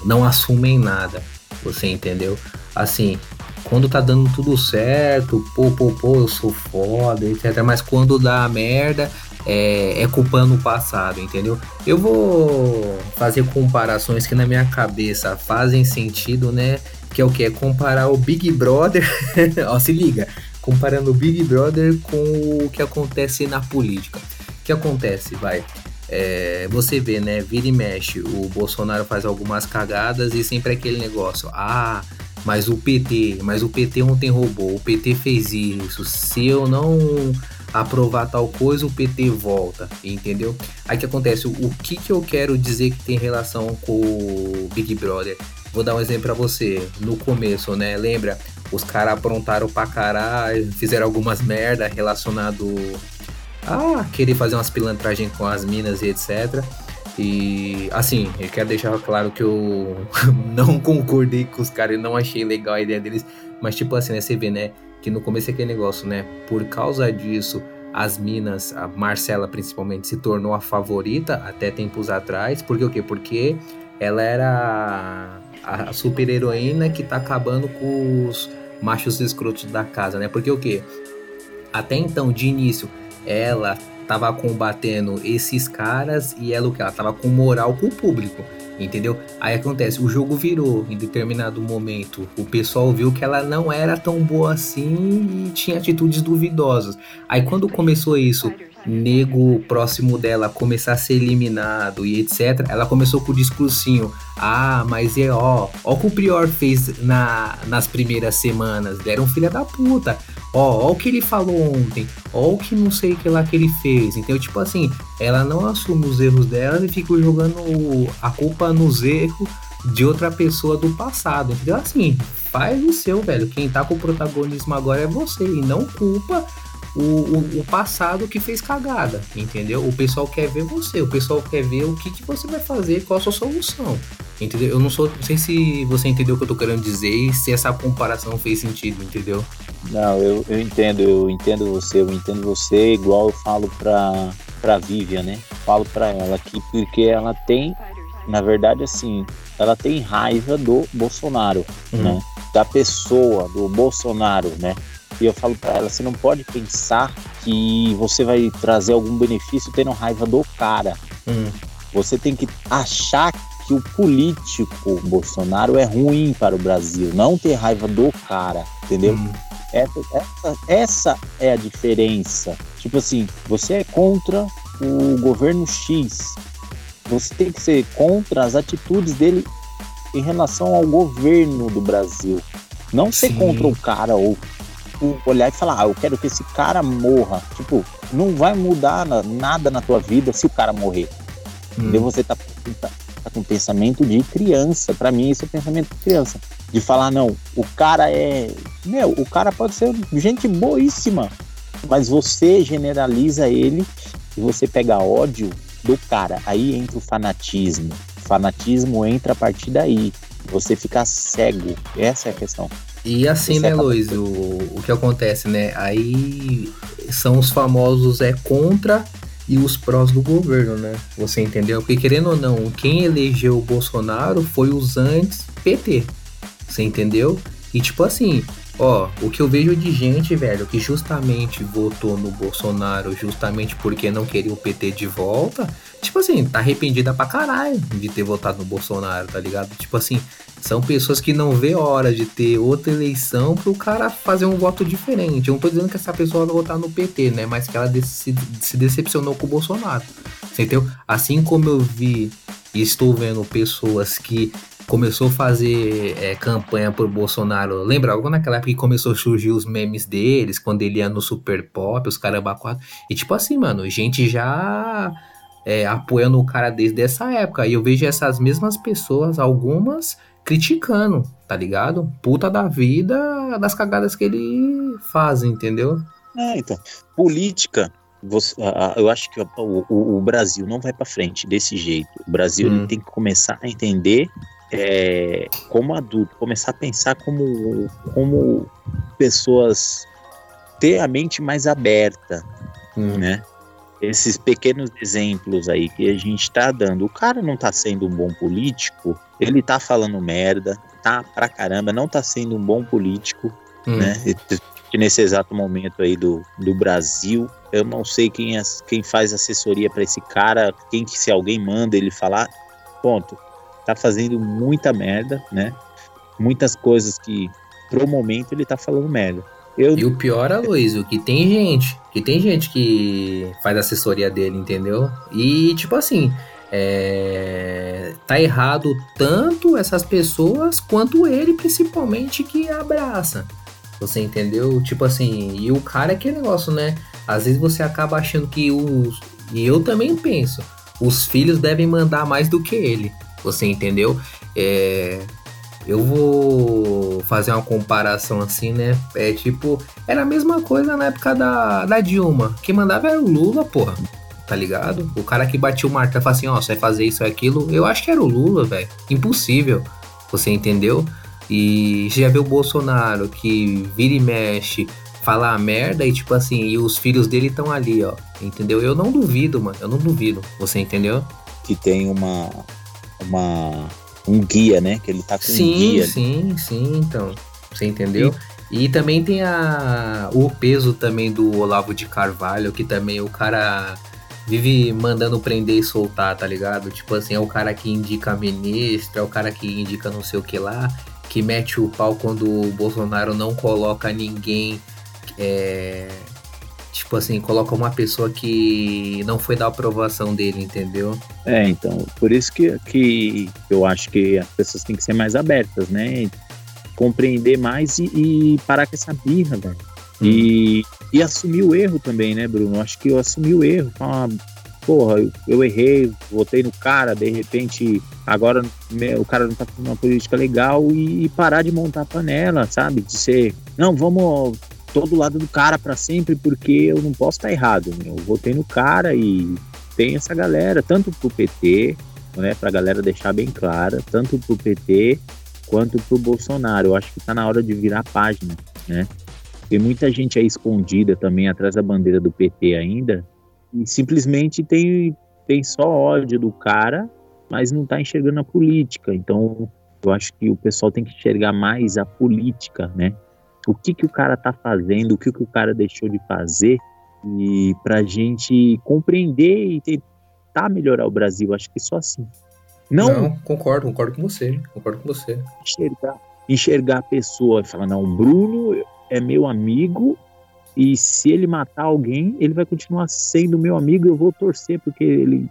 não assumem nada, você entendeu? Assim, quando tá dando tudo certo, pô, pô, pô, eu sou foda, etc. Mas quando dá merda, é, é culpando o passado, entendeu? Eu vou fazer comparações que na minha cabeça fazem sentido, né? Que é o que? É comparar o Big Brother. Ó, se liga. Comparando o Big Brother com o que acontece na política. O que acontece, vai? É, você vê, né? Vira e mexe. O Bolsonaro faz algumas cagadas e sempre aquele negócio. Ah, mas o PT, mas o PT ontem roubou, o PT fez isso. Se eu não aprovar tal coisa, o PT volta, entendeu? Aí que acontece, o que que eu quero dizer que tem relação com o Big Brother? Vou dar um exemplo para você. No começo, né? Lembra? Os caras aprontaram pra caralho, fizeram algumas merda relacionado a querer fazer umas pilantragens com as minas e etc. E assim, eu quero deixar claro que eu não concordei com os caras, não achei legal a ideia deles, mas tipo assim, né, você vê, né, que no começo é aquele negócio, né, por causa disso, as minas, a Marcela principalmente, se tornou a favorita até tempos atrás, porque o quê? Porque ela era a super heroína que tá acabando com os machos escrotos da casa, né, porque o quê? Até então, de início, ela tava combatendo esses caras e ela o que? Ela tava com moral com o público, entendeu? Aí acontece, o jogo virou em determinado momento. O pessoal viu que ela não era tão boa assim e tinha atitudes duvidosas. Aí quando começou isso, nego próximo dela começar a ser eliminado e etc, ela começou com o discursinho: Ah, mas é ó, ó o que o Prior fez na, nas primeiras semanas, deram filha da puta. Ó, ó o que ele falou ontem, ó o que não sei que lá que ele fez. Então, tipo assim, ela não assume os erros dela e fica jogando a culpa nos erros de outra pessoa do passado. Então, assim, faz o seu, velho. Quem tá com o protagonismo agora é você e não culpa o, o, o, passado que fez cagada, entendeu? O pessoal quer ver você, o pessoal quer ver o que, que você vai fazer, qual a sua solução, entendeu? Eu não, sou, não sei se você entendeu o que eu tô querendo dizer e se essa comparação fez sentido, entendeu? Não, eu, eu entendo, eu entendo você, eu entendo você igual eu falo pra, pra Vivian, né? Falo pra ela aqui porque ela tem, na verdade, assim, ela tem raiva do Bolsonaro, uhum. né? Da pessoa, do Bolsonaro, né? E eu falo para ela, você não pode pensar que você vai trazer algum benefício tendo raiva do cara. Hum. Você tem que achar que o político Bolsonaro é ruim para o Brasil, não ter raiva do cara, entendeu? Hum. Essa, essa, essa é a diferença. Tipo assim, você é contra o governo X, você tem que ser contra as atitudes dele em relação ao governo do Brasil. Não ser Sim. contra o cara ou tipo, olhar e falar, ah, eu quero que esse cara morra. Tipo, não vai mudar nada na tua vida se o cara morrer. Hum. Você tá, tá, tá com pensamento de criança. Para mim, isso é pensamento de criança. De falar, não, o cara é. Meu, o cara pode ser gente boíssima. Mas você generaliza ele e você pega ódio do cara. Aí entra o fanatismo. O fanatismo entra a partir daí. Você fica cego. Essa é a questão. E assim, né, Luiz, o, o que acontece, né? Aí são os famosos é contra e os prós do governo, né? Você entendeu? Porque querendo ou não, quem elegeu o Bolsonaro foi os antes PT. Você entendeu? E tipo assim, ó, o que eu vejo de gente, velho, que justamente votou no Bolsonaro justamente porque não queria o PT de volta, tipo assim, tá arrependida pra caralho de ter votado no Bolsonaro, tá ligado? Tipo assim, são pessoas que não vê hora de ter outra eleição para o cara fazer um voto diferente. Eu não tô dizendo que essa pessoa vai votar no PT, né? Mas que ela se, decepcionou com o Bolsonaro. Entendeu? Assim como eu vi e estou vendo pessoas que começou a fazer é, campanha por Bolsonaro. Lembra algo naquela época que começou a surgir os memes deles, quando ele ia no Super Pop, os caramba quatro. E tipo assim, mano, gente já é, apoiando o cara desde essa época. E eu vejo essas mesmas pessoas, algumas criticando, tá ligado? Puta da vida das cagadas que ele faz, entendeu? É, então. Política, você, eu acho que o, o, o Brasil não vai para frente desse jeito. O Brasil hum. tem que começar a entender é, como adulto, começar a pensar como, como pessoas ter a mente mais aberta, hum. né? Esses pequenos exemplos aí que a gente está dando. O cara não está sendo um bom político, ele está falando merda, tá pra caramba, não está sendo um bom político, hum. né? E, nesse exato momento aí do, do Brasil, eu não sei quem, é, quem faz assessoria para esse cara, quem que se alguém manda ele falar, ponto. Tá fazendo muita merda, né? Muitas coisas que pro momento ele tá falando merda. Eu... E o pior, Aloysio, que tem gente, que tem gente que faz assessoria dele, entendeu? E, tipo assim, é... tá errado tanto essas pessoas quanto ele, principalmente, que abraça. Você entendeu? Tipo assim, e o cara é que negócio, né? Às vezes você acaba achando que os. E eu também penso, os filhos devem mandar mais do que ele. Você entendeu? É, eu vou fazer uma comparação assim, né? É tipo, era a mesma coisa na época da, da Dilma. Quem mandava era o Lula, porra. Tá ligado? O cara que batia o martelo falava assim: ó, você vai fazer isso e aquilo. Eu acho que era o Lula, velho. Impossível. Você entendeu? E já viu o Bolsonaro que vira e mexe, fala merda e tipo assim, e os filhos dele estão ali, ó. Entendeu? Eu não duvido, mano. Eu não duvido. Você entendeu? Que tem uma. Uma um guia, né? Que ele tá com sim, um guia. Sim, sim, então. Você entendeu? E, e também tem a, o peso também do Olavo de Carvalho, que também o cara vive mandando prender e soltar, tá ligado? Tipo assim, é o cara que indica a ministra, é o cara que indica não sei o que lá, que mete o pau quando o Bolsonaro não coloca ninguém é, tipo assim, coloca uma pessoa que não foi da aprovação dele, entendeu? É, então, por isso que, que eu acho que as pessoas têm que ser mais abertas, né? Compreender mais e, e parar com essa birra, velho. Hum. E, e assumir o erro também, né, Bruno? Acho que eu assumi o erro. Falar, porra, eu, eu, errei, votei no cara, de repente agora o cara não tá fazendo uma política legal e, e parar de montar panela, sabe? De ser, não, vamos tô do lado do cara para sempre porque eu não posso estar tá errado. Né? Eu votei no cara e tem essa galera, tanto pro PT, né, pra galera deixar bem clara, tanto pro PT quanto pro Bolsonaro. Eu acho que tá na hora de virar página, né? Tem muita gente aí escondida também atrás da bandeira do PT ainda e simplesmente tem, tem só ódio do cara, mas não tá enxergando a política. Então, eu acho que o pessoal tem que enxergar mais a política, né? O que, que o cara está fazendo, o que, que o cara deixou de fazer, e para a gente compreender e tentar melhorar o Brasil. Acho que só assim. Não, não concordo, concordo com você, concordo com você. Enxergar, enxergar a pessoa e falar, não, o Bruno é meu amigo e se ele matar alguém, ele vai continuar sendo meu amigo eu vou torcer porque ele...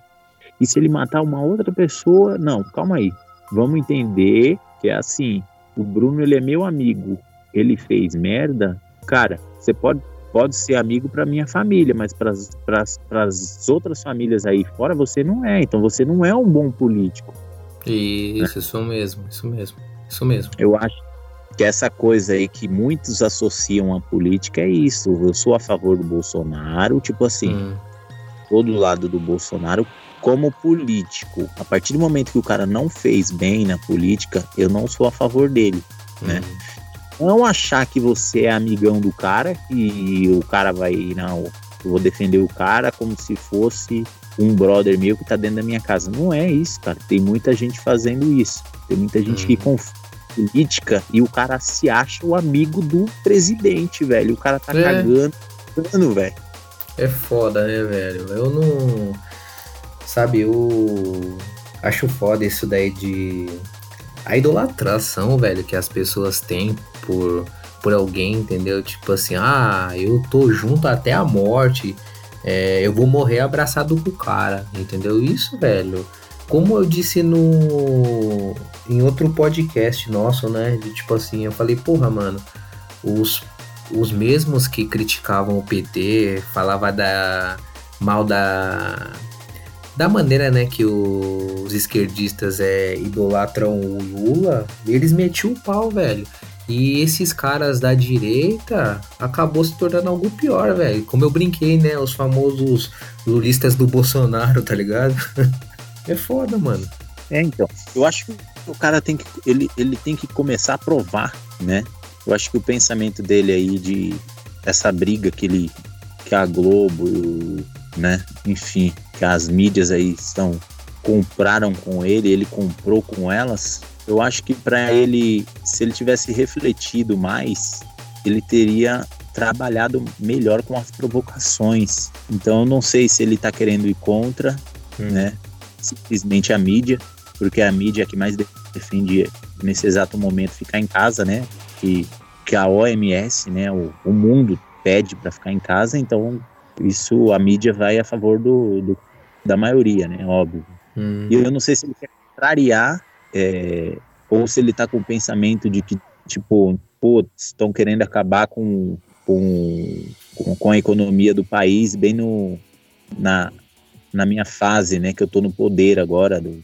E se ele matar uma outra pessoa, não, calma aí. Vamos entender que é assim, o Bruno ele é meu amigo, ele fez merda, cara, você pode, pode ser amigo para minha família, mas para as outras famílias aí fora você não é. Então você não é um bom político. Isso, né? isso mesmo, isso mesmo, isso mesmo. Eu acho que essa coisa aí que muitos associam à política é isso. Eu sou a favor do Bolsonaro, tipo assim, hum. todo lado do Bolsonaro como político. A partir do momento que o cara não fez bem na política, eu não sou a favor dele, né? Hum não achar que você é amigão do cara, que o cara vai, não, eu vou defender o cara como se fosse um brother meu que tá dentro da minha casa. Não é isso, cara. Tem muita gente fazendo isso. Tem muita gente que uhum. confia política e o cara se acha o amigo do presidente, velho. O cara tá é. cagando, velho. É foda, né, velho? Eu não. Sabe, eu acho foda isso daí de. A idolatração, velho, que as pessoas têm por, por alguém, entendeu? Tipo assim, ah, eu tô junto até a morte, é, eu vou morrer abraçado com o cara, entendeu? Isso, velho, como eu disse no em outro podcast nosso, né? De, tipo assim, eu falei, porra, mano, os, os mesmos que criticavam o PT, falava da mal da da maneira, né, que os esquerdistas é idolatram o Lula, eles metiam o pau, velho. E esses caras da direita acabou se tornando algo pior, velho. Como eu brinquei, né? Os famosos lulistas do Bolsonaro, tá ligado? é foda, mano. É, então. Eu acho que o cara tem que. Ele, ele tem que começar a provar, né? Eu acho que o pensamento dele aí de essa briga que ele. que a Globo, né? Enfim, que as mídias aí estão. compraram com ele, ele comprou com elas eu acho que para ele, se ele tivesse refletido mais, ele teria trabalhado melhor com as provocações. Então eu não sei se ele está querendo ir contra, hum. né? Simplesmente a mídia, porque a mídia é que mais defende nesse exato momento ficar em casa, né? Que, que a OMS, né? O, o mundo pede para ficar em casa, então isso a mídia vai a favor do, do da maioria, né? Óbvio. Hum. E eu não sei se ele quer contrariar é, ou se ele está com o pensamento de que, tipo, putz, estão querendo acabar com, com, com, a economia do país bem no, na, na minha fase, né, que eu estou no poder agora, do,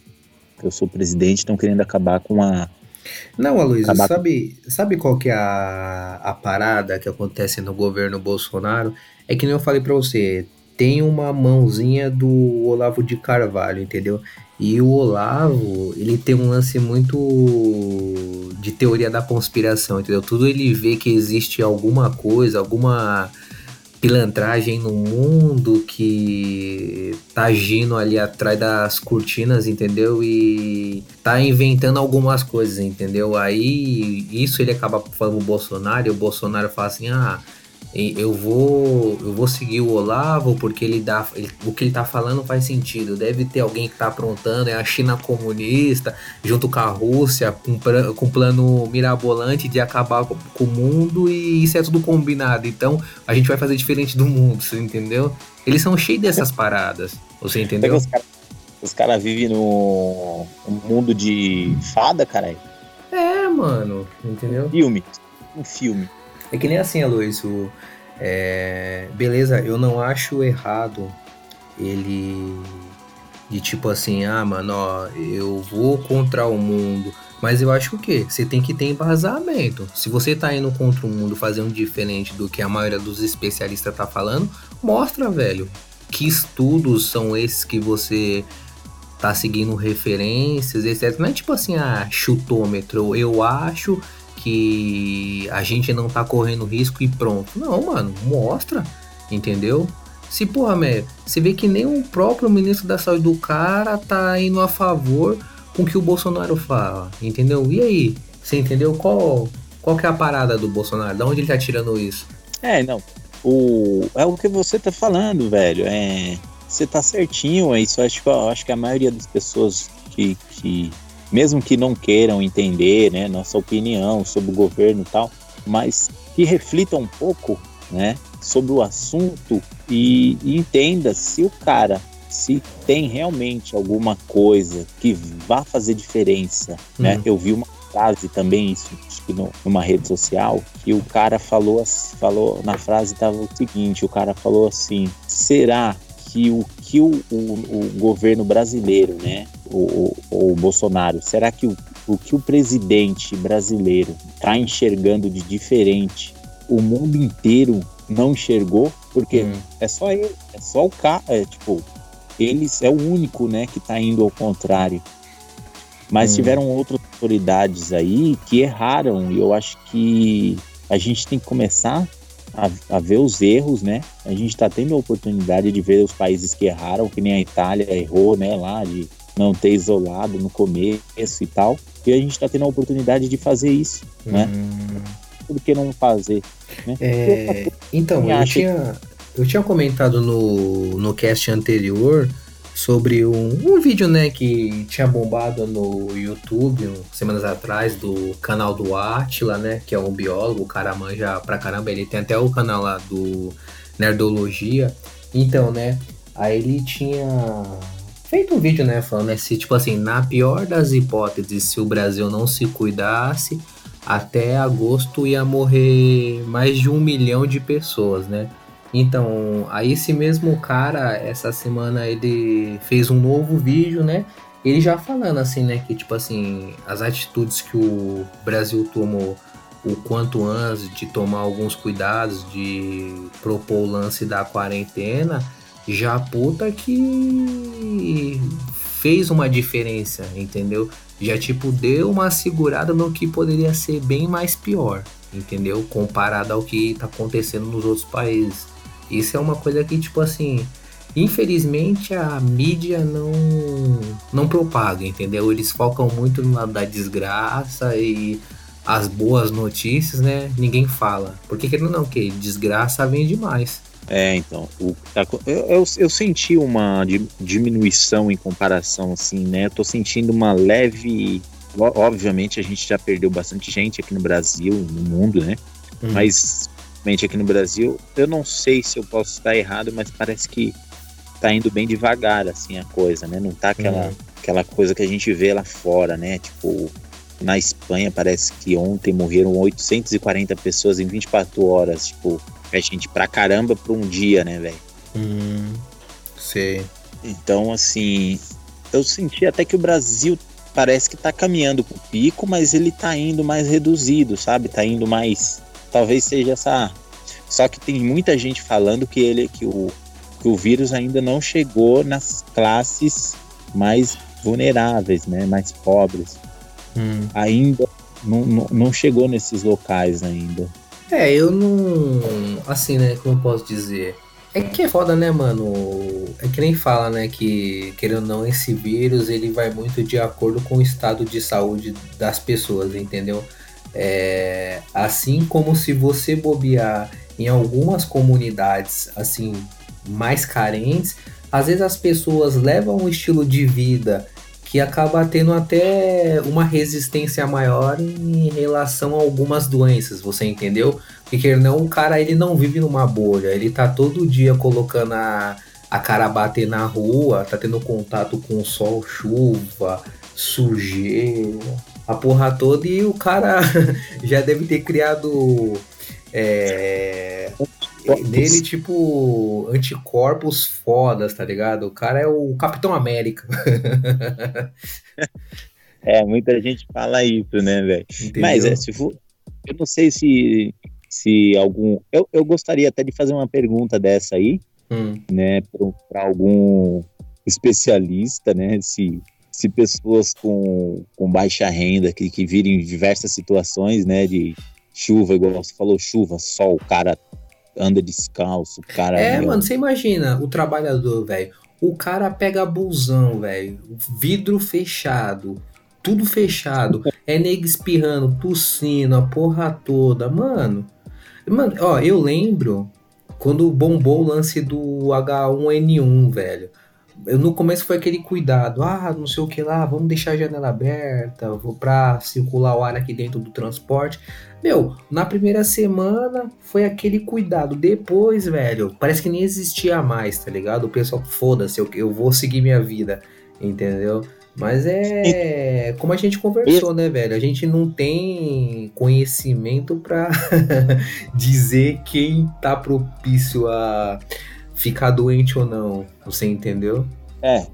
que eu sou presidente, estão querendo acabar com a... Não, Aloysio, sabe, sabe qual que é a, a parada que acontece no governo Bolsonaro? É que nem eu falei para você, tem uma mãozinha do Olavo de Carvalho, entendeu? E o Olavo, ele tem um lance muito de teoria da conspiração, entendeu? Tudo ele vê que existe alguma coisa, alguma pilantragem no mundo que tá agindo ali atrás das cortinas, entendeu? E tá inventando algumas coisas, entendeu? Aí isso ele acaba falando o Bolsonaro, e o Bolsonaro fala assim: "Ah, eu vou eu vou seguir o Olavo porque ele dá ele, o que ele tá falando faz sentido. Deve ter alguém que tá aprontando é a China comunista junto com a Rússia com com plano mirabolante de acabar com, com, o mundo e isso é tudo combinado. Então a gente vai fazer diferente do mundo você entendeu? Eles são cheios dessas paradas você entendeu? os caras cara vivem no mundo de fada caralho. É mano entendeu? Filme um filme é que nem assim, Aloysio. É, beleza, eu não acho errado ele de tipo assim, ah, mano, ó, eu vou contra o mundo. Mas eu acho que? Você tem que ter embasamento. Se você tá indo contra o mundo fazendo diferente do que a maioria dos especialistas tá falando, mostra, velho. Que estudos são esses que você tá seguindo referências, etc. Não é tipo assim, ah, chutômetro. Eu acho que a gente não tá correndo risco e pronto. Não, mano, mostra, entendeu? Se, porra, meu, você vê que nem o próprio ministro da saúde do cara tá indo a favor com o que o Bolsonaro fala, entendeu? E aí? Você entendeu qual, qual que é a parada do Bolsonaro? Da onde ele tá tirando isso? É, não. O, é o que você tá falando, velho. É, você tá certinho, é isso. Acho, acho que a maioria das pessoas que, que mesmo que não queiram entender né, nossa opinião sobre o governo e tal, mas que reflitam um pouco né, sobre o assunto e, e entenda se o cara se tem realmente alguma coisa que vá fazer diferença, né? Uhum. Eu vi uma frase também isso numa rede social que o cara falou falou na frase estava o seguinte, o cara falou assim: será que o que o, o, o governo brasileiro, né, o, o, Bolsonaro, será que o, o que o presidente brasileiro está enxergando de diferente, o mundo inteiro não enxergou? Porque hum. é só ele, é só o cara, é, tipo, eles é o único, né, que está indo ao contrário. Mas hum. tiveram outras autoridades aí que erraram e eu acho que a gente tem que começar a, a, ver os erros, né? A gente está tendo a oportunidade de ver os países que erraram, que nem a Itália errou, né? Lá de não ter isolado no começo e tal. E a gente está tendo a oportunidade de fazer isso, né? Hum. Por que não fazer? Né? É, então, eu tinha, eu tinha comentado no, no cast anterior sobre um, um vídeo, né, que tinha bombado no YouTube um, semanas atrás do canal do Atila, né, que é um biólogo, o cara manja pra caramba, ele tem até o canal lá do Nerdologia. Então, né, aí ele tinha feito um vídeo, né, falando né, se, tipo assim, na pior das hipóteses, se o Brasil não se cuidasse, até agosto ia morrer mais de um milhão de pessoas, né? Então, aí esse mesmo cara, essa semana ele fez um novo vídeo, né? Ele já falando assim, né, que tipo assim, as atitudes que o Brasil tomou o quanto antes de tomar alguns cuidados de propor o lance da quarentena, já puta que fez uma diferença, entendeu? Já tipo deu uma segurada no que poderia ser bem mais pior, entendeu? Comparado ao que tá acontecendo nos outros países. Isso é uma coisa que, tipo assim, infelizmente a mídia não não propaga, entendeu? Eles focam muito lado da desgraça e as boas notícias, né? Ninguém fala. Porque querendo não, que desgraça vem demais. É, então, o, eu, eu, eu, senti uma diminuição em comparação, assim, né? Eu tô sentindo uma leve. Obviamente, a gente já perdeu bastante gente aqui no Brasil, no mundo, né? Uhum. Mas aqui no Brasil. Eu não sei se eu posso estar errado, mas parece que tá indo bem devagar, assim, a coisa, né? Não tá aquela, uhum. aquela coisa que a gente vê lá fora, né? Tipo, na Espanha parece que ontem morreram 840 pessoas em 24 horas. Tipo, é gente pra caramba por um dia, né, velho? Hum, sei. Então, assim, eu senti até que o Brasil parece que tá caminhando pro pico, mas ele tá indo mais reduzido, sabe? Tá indo mais talvez seja essa. Só que tem muita gente falando que ele que o, que o vírus ainda não chegou nas classes mais vulneráveis, né? Mais pobres. Hum. Ainda não, não, não chegou nesses locais ainda. É, eu não. Assim, né? Como eu posso dizer? É que é foda, né, mano? É que nem fala, né, que querendo ou não, esse vírus ele vai muito de acordo com o estado de saúde das pessoas, entendeu? É, assim como se você bobear em algumas comunidades assim mais carentes, às vezes as pessoas levam um estilo de vida que acaba tendo até uma resistência maior em relação a algumas doenças, você entendeu? Porque não, o cara ele não vive numa bolha, ele tá todo dia colocando a, a cara bater na rua, tá tendo contato com sol, chuva, sujeira, a porra toda e o cara já deve ter criado é, nele, tipo, anticorpos fodas, tá ligado? O cara é o Capitão América. é, muita gente fala isso, né, velho? Mas é, se for, eu não sei se, se algum. Eu, eu gostaria até de fazer uma pergunta dessa aí, hum. né, para algum especialista, né? Se se pessoas com, com baixa renda que, que virem diversas situações, né, de chuva, igual você falou, chuva, sol, o cara anda descalço, o cara... É, meu... mano, você imagina o trabalhador, velho, o cara pega busão, velho, vidro fechado, tudo fechado, é nego espirrando, tossindo, a porra toda, mano... Mano, ó, eu lembro quando bombou o lance do H1N1, velho eu, no começo foi aquele cuidado, ah, não sei o que lá, vamos deixar a janela aberta, vou pra circular o ar aqui dentro do transporte. Meu, na primeira semana foi aquele cuidado. Depois, velho, parece que nem existia mais, tá ligado? O pessoal, foda-se, eu, eu vou seguir minha vida, entendeu? Mas é como a gente conversou, né, velho? A gente não tem conhecimento para dizer quem tá propício a ficar doente ou não. Você entendeu? É.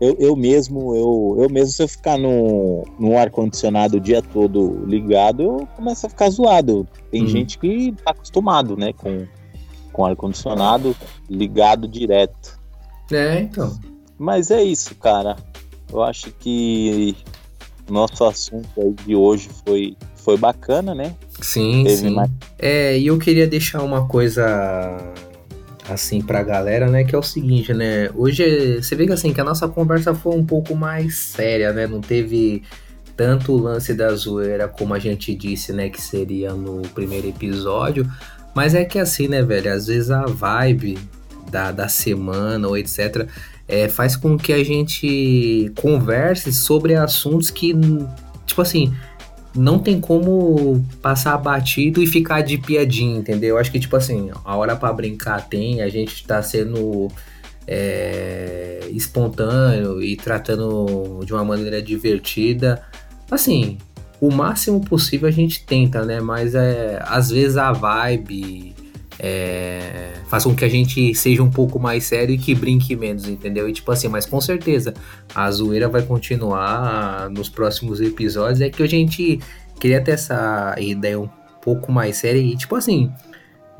Eu, eu mesmo, eu, eu mesmo, se eu ficar no, no ar-condicionado o dia todo ligado, eu começo a ficar zoado. Tem hum. gente que tá acostumado, né, com, com ar-condicionado ligado direto. É, então. Mas é isso, cara. Eu acho que nosso assunto de hoje foi, foi bacana, né? Sim, Teve sim. Mais... É, e eu queria deixar uma coisa assim pra galera, né, que é o seguinte, né, hoje você vê que assim, que a nossa conversa foi um pouco mais séria, né, não teve tanto o lance da zoeira como a gente disse, né, que seria no primeiro episódio, mas é que assim, né, velho, às vezes a vibe da, da semana ou etc é, faz com que a gente converse sobre assuntos que, tipo assim, não tem como passar batido e ficar de piadinha, entendeu? Eu acho que, tipo assim, a hora para brincar tem, a gente tá sendo é, espontâneo e tratando de uma maneira divertida. Assim, o máximo possível a gente tenta, né? Mas é, às vezes a vibe é, faz com que a gente seja um pouco mais sério e que brinque menos, entendeu? E tipo assim, mas com certeza a zoeira vai continuar nos próximos episódios. É que a gente queria ter essa ideia um pouco mais séria e tipo assim.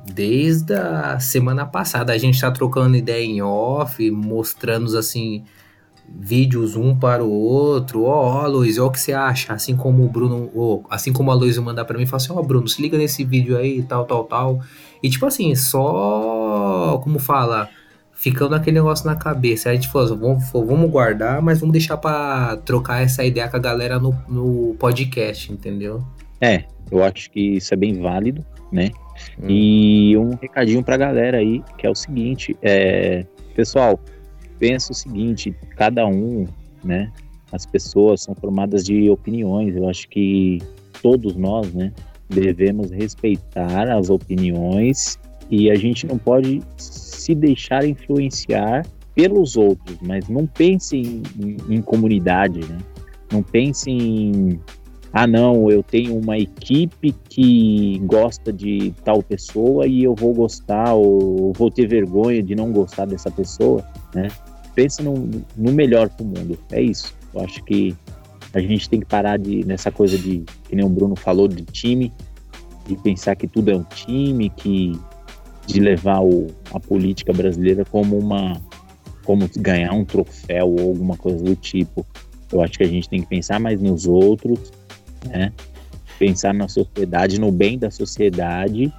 Desde a semana passada a gente tá trocando ideia em off, mostrando assim vídeos um para o outro. Ó, oh, Luiz, olha o que você acha? Assim como o Bruno, oh, assim como a Luiz mandar para mim, fala assim: Ó, oh, Bruno, se liga nesse vídeo aí, tal, tal, tal. E tipo assim, só, como fala, ficando aquele negócio na cabeça. Aí a gente falou: assim, vamos, vamos guardar, mas vamos deixar para trocar essa ideia com a galera no, no podcast, entendeu? É, eu acho que isso é bem válido, né? Hum. E um recadinho pra galera aí, que é o seguinte: é, pessoal penso o seguinte, cada um, né, as pessoas são formadas de opiniões. Eu acho que todos nós, né, devemos respeitar as opiniões e a gente não pode se deixar influenciar pelos outros, mas não pense em, em, em comunidade, né? Não pense em ah não, eu tenho uma equipe que gosta de tal pessoa e eu vou gostar ou vou ter vergonha de não gostar dessa pessoa, né? pensa no, no melhor pro mundo. É isso. Eu acho que a gente tem que parar de nessa coisa de que nem o Bruno falou de time, de pensar que tudo é um time, que de levar o, a política brasileira como uma como ganhar um troféu ou alguma coisa do tipo. Eu acho que a gente tem que pensar mais nos outros, né? Pensar na sociedade, no bem da sociedade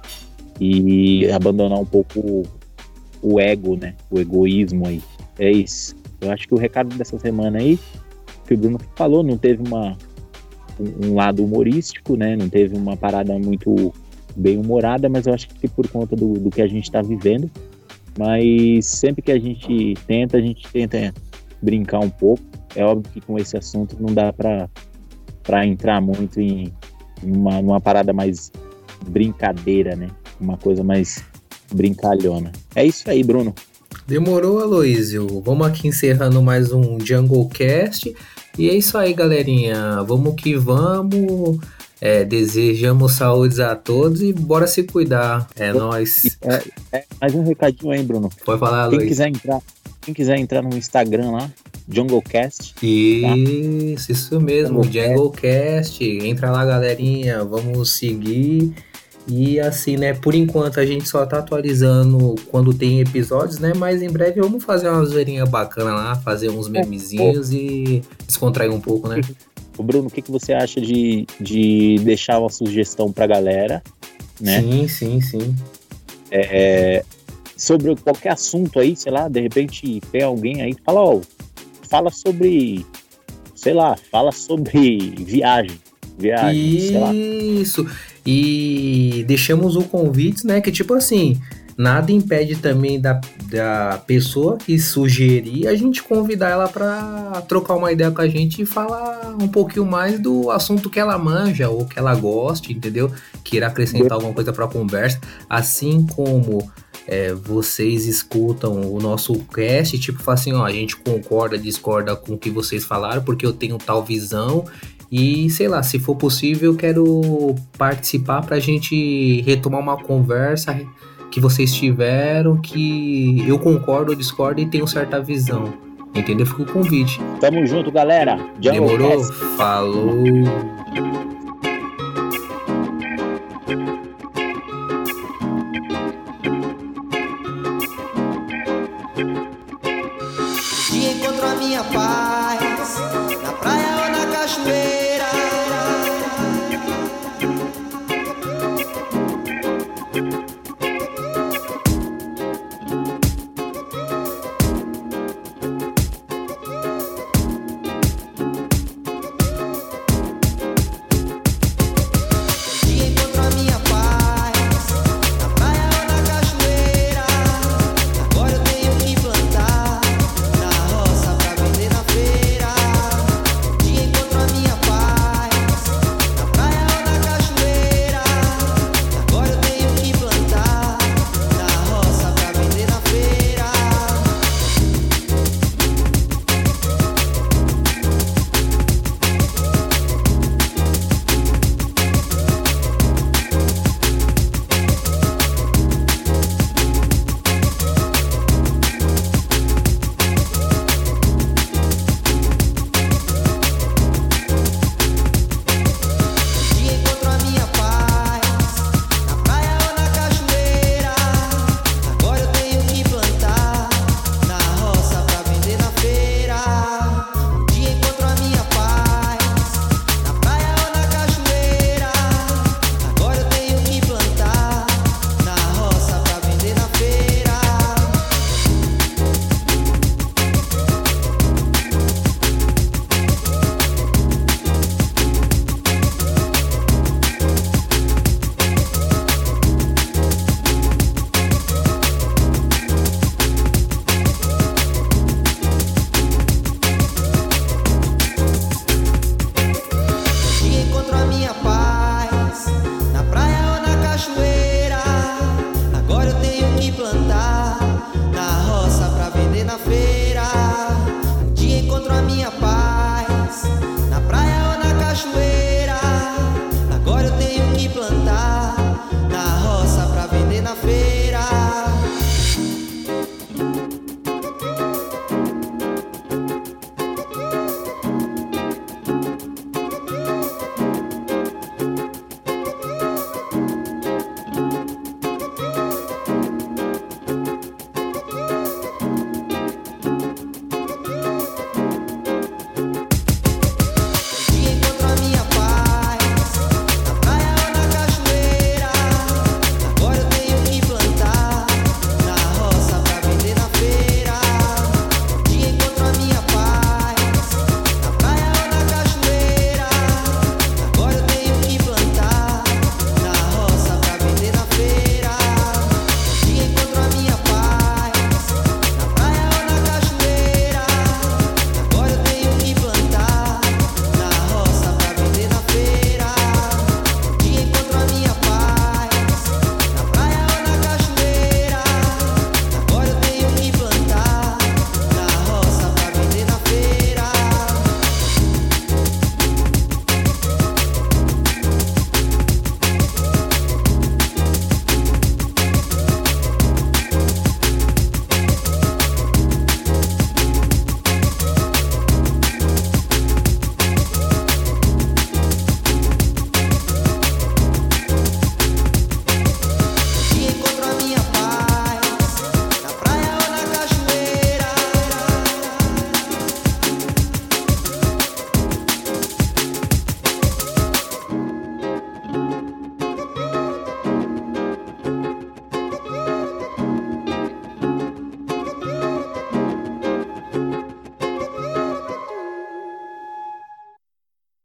e abandonar um pouco o, o ego, né? O egoísmo aí. É isso. Eu acho que o recado dessa semana aí, que o Bruno falou, não teve uma, um, lado humorístico, né? Não teve uma parada muito bem humorada, mas eu acho que por conta do, do que a gente está vivendo. Mas sempre que a gente tenta, a gente tenta brincar um pouco. É óbvio que com esse assunto não dá para entrar muito em uma, numa parada mais brincadeira, né? Uma coisa mais brincalhona. É isso aí, Bruno. Demorou, Aloysio. Vamos aqui encerrando mais um Jungle Cast. E é isso aí, galerinha. Vamos que vamos. É, desejamos saúdes a todos e bora se cuidar. É nóis. É, é, mais um recadinho aí, Bruno. Pode falar, quem quiser entrar Quem quiser entrar no Instagram lá, Junglecast. Isso, tá? isso mesmo, Junglecast. Entra lá, galerinha. Vamos seguir. E assim, né, por enquanto a gente só tá atualizando quando tem episódios, né? Mas em breve vamos fazer uma zoeirinha bacana lá, fazer uns memezinhos é, e descontrair um pouco, né? O Bruno, o que, que você acha de, de deixar uma sugestão pra galera, né? Sim, sim, sim. É, sobre qualquer assunto aí, sei lá, de repente tem alguém aí que fala, ó, fala sobre, sei lá, fala sobre viagem. Viagem, Isso. E deixamos o convite, né? Que tipo assim, nada impede também da, da pessoa que sugerir a gente convidar ela para trocar uma ideia com a gente e falar um pouquinho mais do assunto que ela manja ou que ela goste, entendeu? Queira acrescentar alguma coisa para a conversa, assim como é, vocês escutam o nosso cast, tipo, fala assim, ó, a gente concorda, discorda com o que vocês falaram, porque eu tenho tal visão e sei lá, se for possível, eu quero participar para a gente retomar uma conversa que vocês tiveram, que eu concordo ou discordo e tenho certa visão. Entendeu? Fica o convite. Tamo junto, galera. Demorou? Falou.